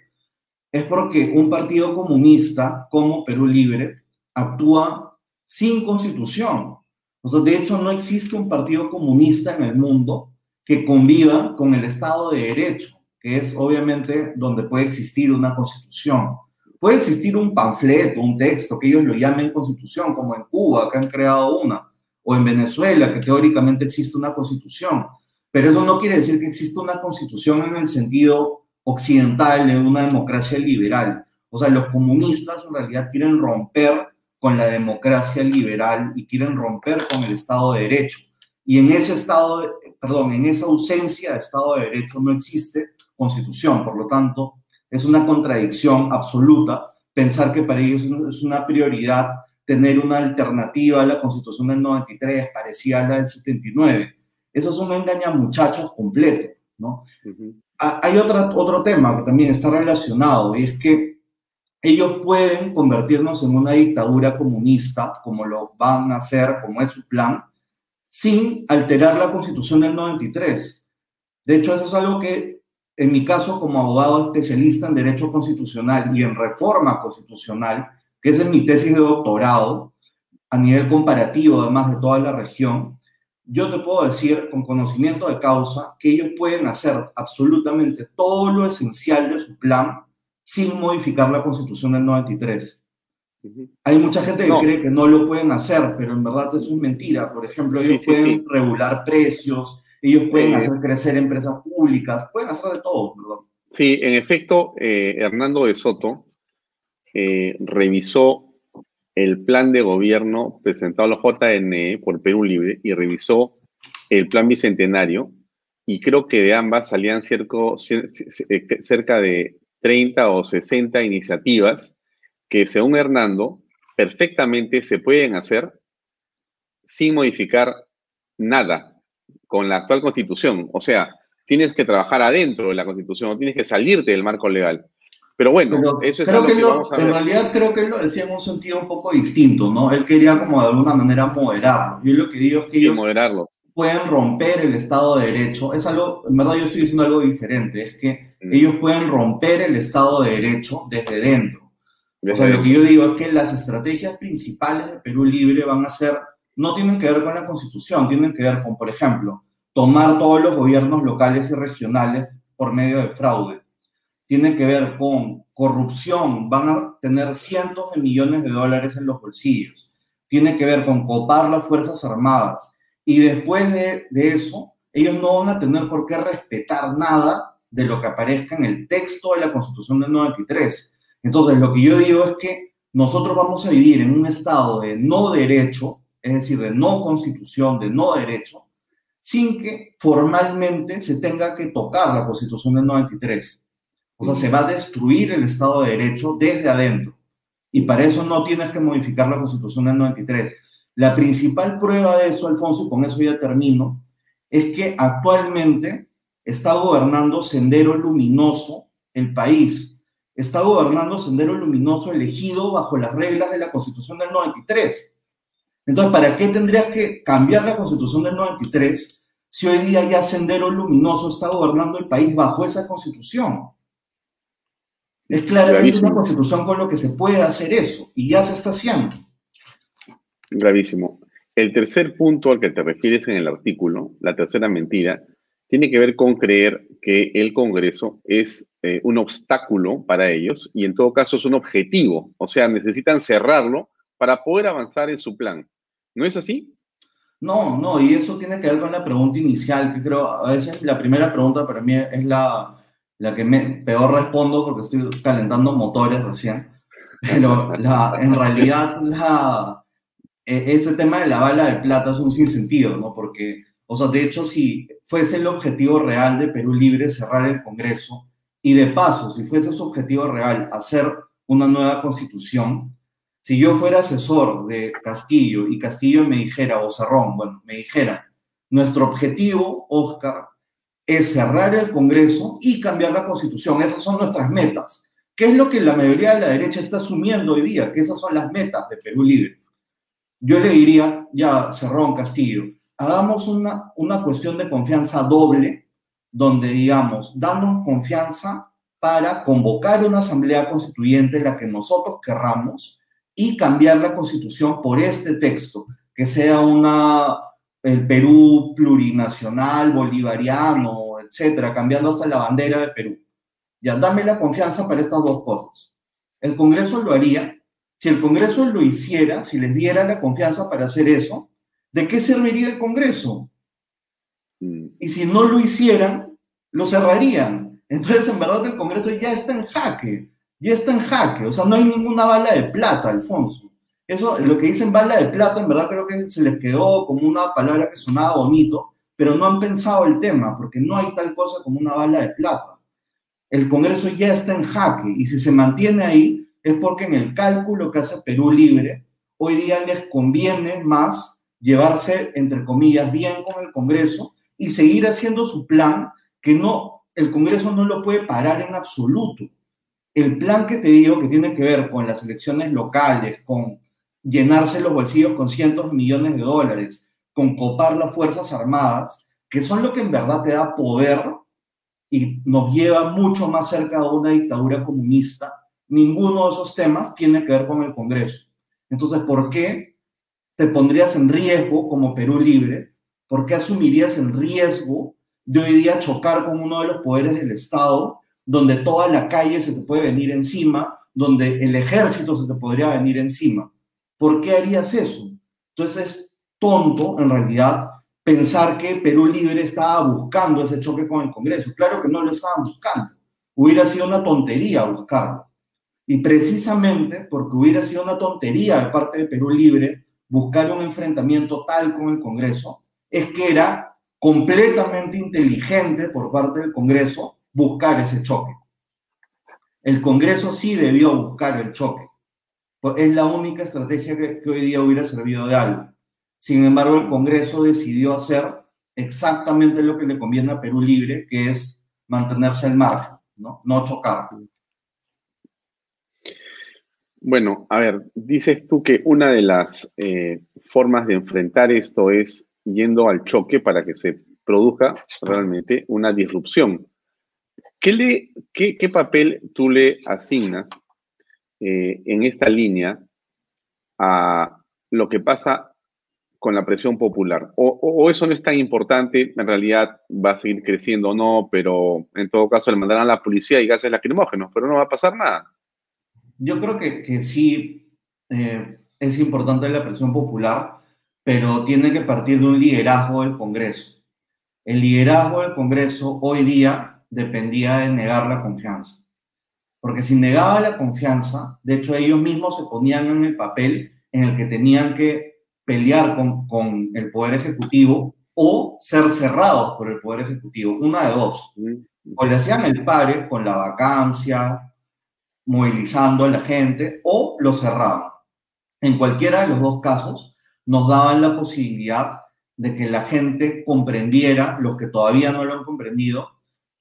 Es porque un partido comunista como Perú Libre actúa sin constitución. O sea, de hecho, no existe un partido comunista en el mundo que conviva con el Estado de Derecho, que es obviamente donde puede existir una constitución. Puede existir un panfleto, un texto que ellos lo llamen constitución, como en Cuba, que han creado una, o en Venezuela, que teóricamente existe una constitución. Pero eso no quiere decir que exista una constitución en el sentido occidental de una democracia liberal. O sea, los comunistas en realidad quieren romper con la democracia liberal y quieren romper con el Estado de Derecho. Y en ese estado, perdón, en esa ausencia de Estado de Derecho no existe constitución. Por lo tanto, es una contradicción absoluta pensar que para ellos es una prioridad tener una alternativa a la constitución del 93 parecida a la del 79. Eso es un engaña muchachos completo, ¿no? Hay otra, otro tema que también está relacionado y es que ellos pueden convertirnos en una dictadura comunista, como lo van a hacer, como es su plan, sin alterar la constitución del 93. De hecho, eso es algo que, en mi caso, como abogado especialista en derecho constitucional y en reforma constitucional, que es en mi tesis de doctorado, a nivel comparativo, además de toda la región, yo te puedo decir con conocimiento de causa que ellos pueden hacer absolutamente todo lo esencial de su plan sin modificar la constitución del 93. Hay mucha gente que cree que no lo pueden hacer, pero en verdad eso es mentira. Por ejemplo, ellos pueden regular precios, ellos pueden hacer crecer empresas públicas, pueden hacer de todo, ¿verdad? Sí, en efecto, eh, Hernando de Soto eh, revisó el plan de gobierno presentado a la JNE por Perú Libre y revisó el plan bicentenario y creo que de ambas salían eh, cerca de 30 o 60 iniciativas que según Hernando perfectamente se pueden hacer sin modificar nada con la actual constitución. O sea, tienes que trabajar adentro de la constitución, no tienes que salirte del marco legal. Pero bueno, eso es algo que, vamos a ver. En realidad creo que él lo decía en un sentido un poco distinto, ¿no? Él quería como de alguna manera moderarlo. Yo lo que digo es que ellos pueden romper el Estado de Derecho. Es algo, en verdad yo estoy diciendo algo diferente, es que mm. ellos pueden romper el Estado de Derecho desde dentro. O sea, lo que yo digo es que las estrategias principales de Perú Libre van a ser, no tienen que ver con la Constitución, tienen que ver con, por ejemplo, tomar todos los gobiernos locales y regionales por medio de fraude. Tiene que ver con corrupción, van a tener cientos de millones de dólares en los bolsillos, tiene que ver con copar las Fuerzas Armadas. Y después de, eso, ellos no van a tener por qué respetar nada de lo que aparezca en el texto de la Constitución del 93. Entonces, lo que yo digo es que nosotros vamos a vivir en un estado de no derecho, es decir, de no constitución, de no derecho, sin que formalmente se tenga que tocar la Constitución del 93. O sea, se va a destruir el Estado de Derecho desde adentro. Y para eso no tienes que modificar la Constitución del 93. La principal prueba de eso, Alfonso, y con eso ya termino, es que actualmente está gobernando Sendero Luminoso el país. Está gobernando Sendero Luminoso elegido bajo las reglas de la Constitución del 93. Entonces, ¿para qué tendrías que cambiar la Constitución del 93 si hoy día ya Sendero Luminoso está gobernando el país bajo esa Constitución? Es claramente una Constitución con lo que se puede hacer eso y ya se está haciendo. Gravísimo. El tercer punto al que te refieres en el artículo, la tercera mentira, tiene que ver con creer que el Congreso es eh, un obstáculo para ellos y en todo caso es un objetivo. O sea, necesitan cerrarlo para poder avanzar en su plan. ¿No es así? No, no, y eso tiene que ver con la pregunta inicial, que creo, a veces la primera pregunta para mí es la, la que me, peor respondo porque estoy calentando motores recién. Pero en realidad e, ese tema de la bala de plata es un sinsentido, ¿no? Porque, o sea, de hecho, si fuese el objetivo real de Perú Libre cerrar el Congreso, y de paso, si fuese su objetivo real hacer una nueva constitución, si yo fuera asesor de Castillo y Castillo me dijera, o Cerrón, bueno, me dijera, nuestro objetivo, Oscar, es cerrar el Congreso y cambiar la constitución. Esas son nuestras metas. ¿Qué es lo que la mayoría de la derecha está asumiendo hoy día? Que esas son las metas de Perú Libre yo le diría, ya Cerrón Castillo, hagamos una, una cuestión de confianza doble, donde digamos, danos confianza para convocar una asamblea constituyente, la que nosotros querramos, y cambiar la constitución por este texto, que sea una, el Perú plurinacional, bolivariano, etcétera, cambiando hasta la bandera de Perú. Ya, dame la confianza para estas dos cosas. El Congreso lo haría si el Congreso lo hiciera, si les diera la confianza para hacer eso, ¿de qué serviría el Congreso? Mm. Y si no lo hicieran, lo cerrarían. Entonces, en verdad, el Congreso ya está en jaque, ya está en jaque. O sea, no hay ninguna bala de plata, Alfonso. Eso, lo que dicen bala de plata, en verdad creo que se les quedó como una palabra que sonaba bonito, pero no han pensado el tema, porque no hay tal cosa como una bala de plata. El Congreso ya está en jaque y si se mantiene ahí, es porque en el cálculo que hace Perú Libre, hoy día les conviene más llevarse, entre comillas, bien con el Congreso y seguir haciendo su plan, que no, el Congreso no lo puede parar en absoluto. El plan que te digo que tiene que ver con las elecciones locales, con llenarse los bolsillos con cientos de millones de dólares, con copar las Fuerzas Armadas, que son lo que en verdad te da poder y nos lleva mucho más cerca de una dictadura comunista, ninguno de esos temas tiene que ver con el Congreso. Entonces, ¿por qué te pondrías en riesgo como Perú Libre? ¿Por qué asumirías el riesgo de hoy día chocar con uno de los poderes del Estado, donde toda la calle se te puede venir encima, donde el ejército se te podría venir encima? ¿Por qué harías eso? Entonces es tonto, en realidad, pensar que Perú Libre estaba buscando ese choque con el Congreso. Claro que no lo estaban buscando. Hubiera sido una tontería buscarlo. Y precisamente porque hubiera sido una tontería de parte de Perú Libre buscar un enfrentamiento tal con el Congreso, es que era completamente inteligente por parte del Congreso buscar ese choque. El Congreso sí debió buscar el choque. Es la única estrategia que, hoy día hubiera servido de algo. Sin embargo, el Congreso decidió hacer exactamente lo que le conviene a Perú Libre, que es mantenerse al margen, no, chocar. Bueno, a ver, dices tú que una de las eh, formas de enfrentar esto es yendo al choque para que se produzca realmente una disrupción. ¿Qué, le, qué, papel tú le asignas eh, en esta línea a lo que pasa con la presión popular? O, eso no es tan importante, en realidad va a seguir creciendo o no, pero en todo caso le mandarán a la policía y gases lacrimógenos, pero no va a pasar nada yo creo que, que sí eh, es importante la presión popular, pero tiene que partir de un liderazgo del Congreso. El liderazgo del Congreso hoy día dependía de negar la confianza. Porque si negaba la confianza, de hecho ellos mismos se ponían en el papel en el que tenían que pelear con, con el Poder Ejecutivo o ser cerrados por el Poder Ejecutivo, una de dos. O le hacían el pare con la vacancia, movilizando a la gente, o lo cerraban. En cualquiera de los dos casos, nos daban la posibilidad de que la gente comprendiera, los que todavía no lo han comprendido,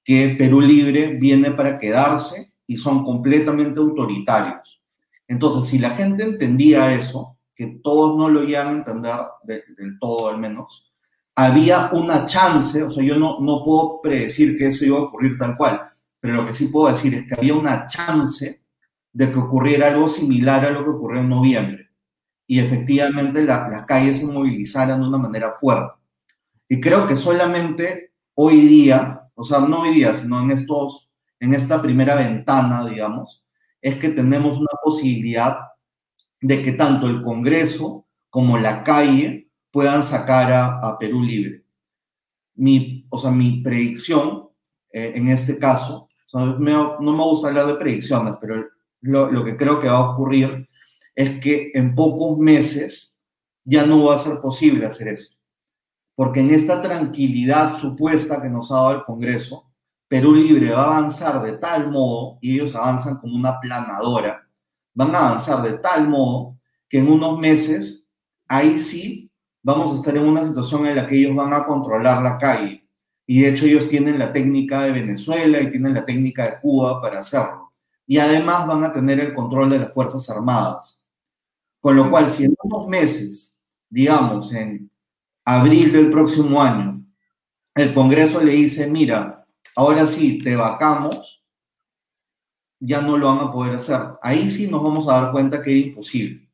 que Perú Libre viene para quedarse y son completamente autoritarios. Entonces, si la gente entendía eso, que todos no lo iban a entender del todo al menos, había una chance, o sea, yo no, no puedo predecir que eso iba a ocurrir tal cual, pero lo que sí puedo decir es que había una chance de que ocurriera algo similar a lo que ocurrió en noviembre. Y efectivamente las calles se movilizaran de una manera fuerte. Y creo que solamente hoy día, o sea, no hoy día, sino en, estos, en esta primera ventana, digamos, es que tenemos una posibilidad de que tanto el Congreso como la calle puedan sacar a, Perú libre. Mi, o sea, mi predicción eh, en este caso, no me gusta hablar de predicciones, pero lo, lo que creo que va a ocurrir es que en pocos meses ya no va a ser posible hacer eso. Porque en esta tranquilidad supuesta que nos ha dado el Congreso, Perú Libre va a avanzar de tal modo, y ellos avanzan como una planadora, van a avanzar de tal modo que en unos meses, ahí sí vamos a estar en una situación en la que ellos van a controlar la calle. Y de hecho ellos tienen la técnica de Venezuela y tienen la técnica de Cuba para hacerlo. Y además van a tener el control de las Fuerzas Armadas. Con lo cual, si en unos meses, digamos en abril del próximo año, el Congreso le dice, mira, ahora sí, te vacamos, ya no lo van a poder hacer. Ahí sí nos vamos a dar cuenta que es imposible.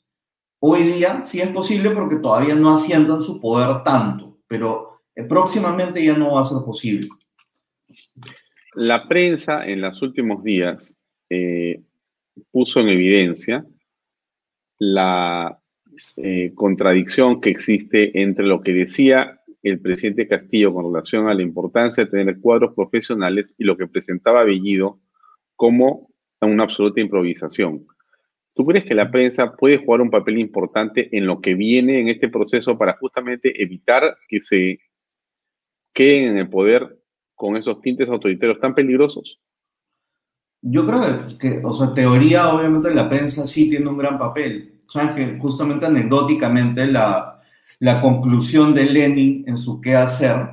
Hoy día sí es posible porque todavía no asientan su poder tanto, pero eh, próximamente ya no va a ser posible. La prensa en los últimos días eh, puso en evidencia la eh, contradicción que existe entre lo que decía el presidente Castillo con relación a la importancia de tener cuadros profesionales y lo que presentaba Bellido como una absoluta improvisación. ¿Tú crees que la prensa puede jugar un papel importante en lo que viene en este proceso para justamente evitar que se queden en el poder con esos tintes autoritarios tan peligrosos? Yo creo que, o sea, teoría, obviamente la prensa sí tiene un gran papel. Sabes que justamente anecdóticamente la, conclusión de Lenin en su qué hacer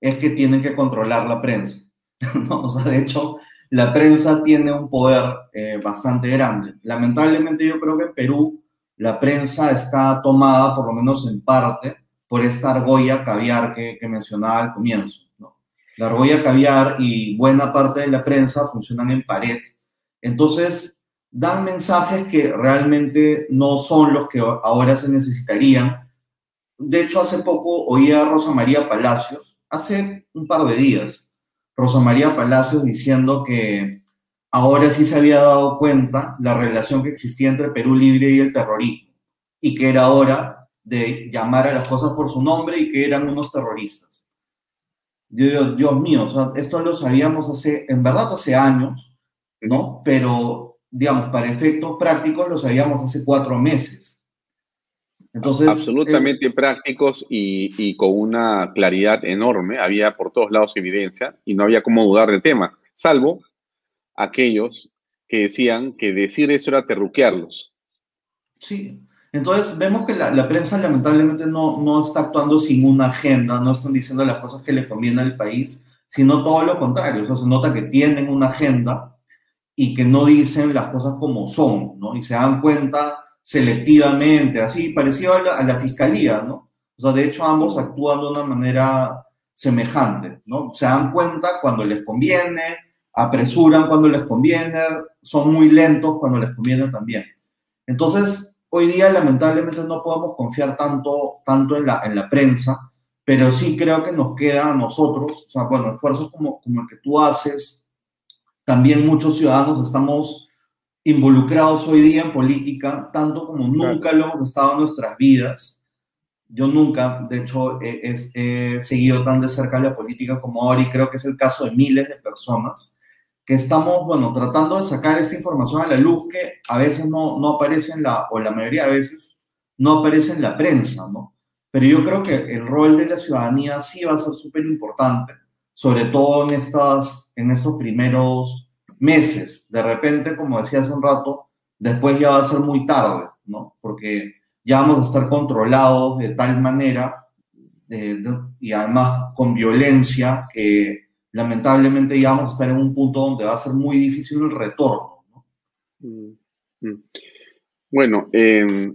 es que tienen que controlar la prensa. O sea, de hecho, la prensa tiene un poder eh, bastante grande. Lamentablemente yo creo que en Perú la prensa está tomada, por lo menos en parte, por esta argolla caviar que, mencionaba al comienzo. La argolla caviar y buena parte de la prensa funcionan en pared. Entonces, dan mensajes que realmente no son los que ahora se necesitarían. De hecho, hace poco oí a Rosa María Palacios, hace un par de días, Rosa María Palacios diciendo que ahora sí se había dado cuenta la relación que existía entre Perú Libre y el terrorismo y que era hora de llamar a las cosas por su nombre y que eran unos terroristas. Yo Dios mío, esto lo sabíamos hace, en verdad hace años, ¿no? Pero, digamos, para efectos prácticos lo sabíamos hace cuatro meses. Entonces, Absolutamente prácticos y, con una claridad enorme. Había por todos lados evidencia y no había cómo dudar del tema, salvo aquellos que decían que decir eso era terruquearlos. Sí, entonces vemos que la, prensa lamentablemente no, no, está actuando sin una agenda, no están diciendo las cosas que le convienen al país, sino todo lo contrario. O sea, se nota que tienen una agenda y que no dicen las cosas como son, ¿no? Y se dan cuenta selectivamente, así, parecido a la, fiscalía, ¿no? O sea, de hecho ambos actúan de una manera semejante, ¿no? Se dan cuenta cuando les conviene, apresuran cuando les conviene, son muy lentos cuando les conviene también. Entonces, hoy día lamentablemente no podemos confiar tanto, tanto en, la, en la prensa, pero sí creo que nos queda a nosotros, o sea, bueno, esfuerzos como, como el que tú haces, también muchos ciudadanos estamos involucrados hoy día en política, tanto como nunca lo hemos estado en nuestras vidas, yo nunca, de hecho, he, he, seguido tan de cerca la política como ahora y creo que es el caso de miles de personas que estamos, bueno, tratando de sacar esta información a la luz que a veces no, no aparece en la, o la mayoría de veces, no aparece en la prensa, ¿no? Pero yo creo que el rol de la ciudadanía sí va a ser súper importante, sobre todo en, estas, en estos primeros meses. De repente, como decía hace un rato, después ya va a ser muy tarde, ¿no? Porque ya vamos a estar controlados de tal manera y además con violencia que lamentablemente ya vamos a estar en un punto donde va a ser muy difícil el retorno. ¿no? Mm, mm. Bueno, eh,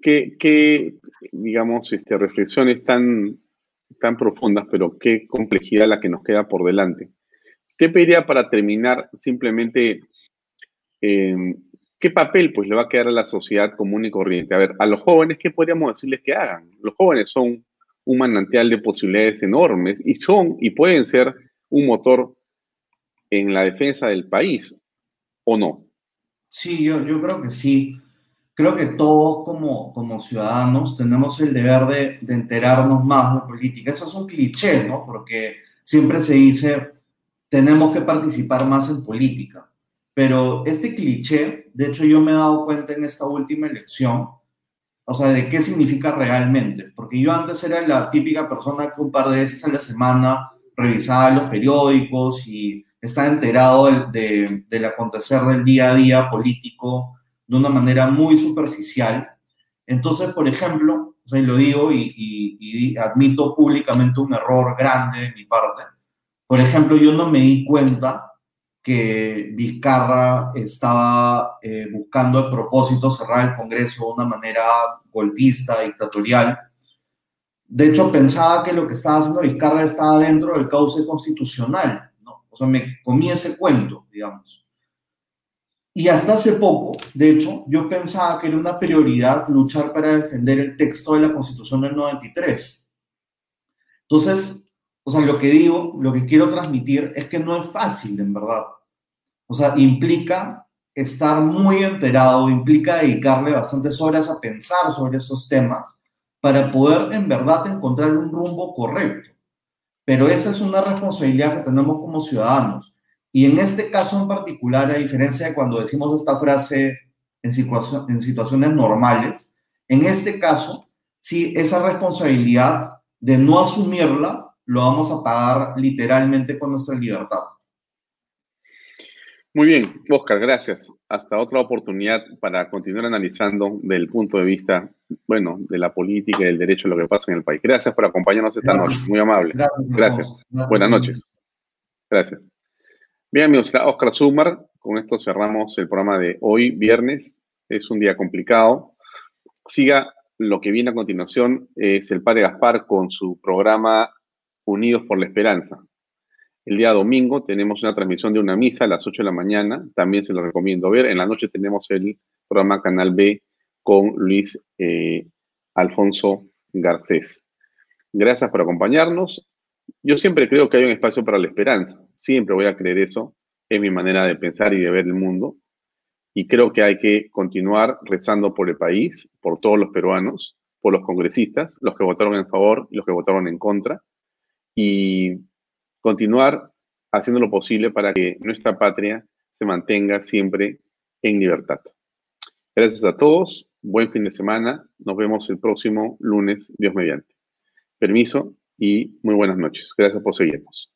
¿qué, digamos, este, reflexiones tan, tan profundas, pero qué complejidad la que nos queda por delante? Te pediría para terminar simplemente eh, qué papel pues le va a quedar a la sociedad común y corriente. A ver, a los jóvenes, ¿qué podríamos decirles que hagan? Los jóvenes son un manantial de posibilidades enormes y son y pueden ser un motor en la defensa del país, ¿o no? Sí, yo creo que sí. Creo que todos como, como ciudadanos tenemos el deber de, de enterarnos más de política. Eso es un cliché, ¿no? Porque siempre se dice, tenemos que participar más en política. Pero este cliché, de hecho yo me he dado cuenta en esta última elección, o sea, de qué significa realmente. Porque yo antes era la típica persona que un par de veces a la semana revisaba los periódicos y estaba enterado del, del, acontecer del día a día político de una manera muy superficial. Entonces, por ejemplo, o lo digo y, admito públicamente un error grande de mi parte. Por ejemplo, yo no me di cuenta que Vizcarra estaba eh, buscando a propósito cerrar el Congreso de una manera golpista, dictatorial, de hecho, pensaba que lo que estaba haciendo Vizcarra estaba dentro del cauce constitucional, ¿no? O sea, me comí ese cuento, digamos. Y hasta hace poco, de hecho, yo pensaba que era una prioridad luchar para defender el texto de la Constitución del 93. Entonces, o sea, lo que digo, lo que quiero transmitir es que no es fácil, en verdad. O sea, implica estar muy enterado, implica dedicarle bastantes horas a pensar sobre esos temas para poder en verdad encontrar un rumbo correcto. Pero esa es una responsabilidad que tenemos como ciudadanos. Y en este caso en particular, a diferencia de cuando decimos esta frase en, en situaciones normales, en este caso, sí, esa responsabilidad de no asumirla, lo vamos a pagar literalmente con nuestra libertad. Muy bien, Oscar, gracias. Hasta otra oportunidad para continuar analizando del punto de vista, bueno, de la política y del derecho a lo que pasa en el país. Gracias por acompañarnos esta noche, muy amable. Gracias. Buenas noches. Gracias. Bien, amigos, Oscar Sumar, con esto cerramos el programa de hoy, viernes. Es un día complicado. Siga lo que viene a continuación, es el padre Gaspar con su programa Unidos por la Esperanza. El día domingo tenemos una transmisión de una misa a las 8 de la mañana, también se lo recomiendo ver. En la noche tenemos el programa Canal B con Luis eh, Alfonso Garcés. Gracias por acompañarnos. Yo siempre creo que hay un espacio para la esperanza, siempre voy a creer eso, es mi manera de pensar y de ver el mundo. Y creo que hay que continuar rezando por el país, por todos los peruanos, por los congresistas, los que votaron en favor y los que votaron en contra. Y continuar haciendo lo posible para que nuestra patria se mantenga siempre en libertad. Gracias a todos, buen fin de semana, nos vemos el próximo lunes, Dios mediante. Permiso y muy buenas noches. Gracias por seguirnos.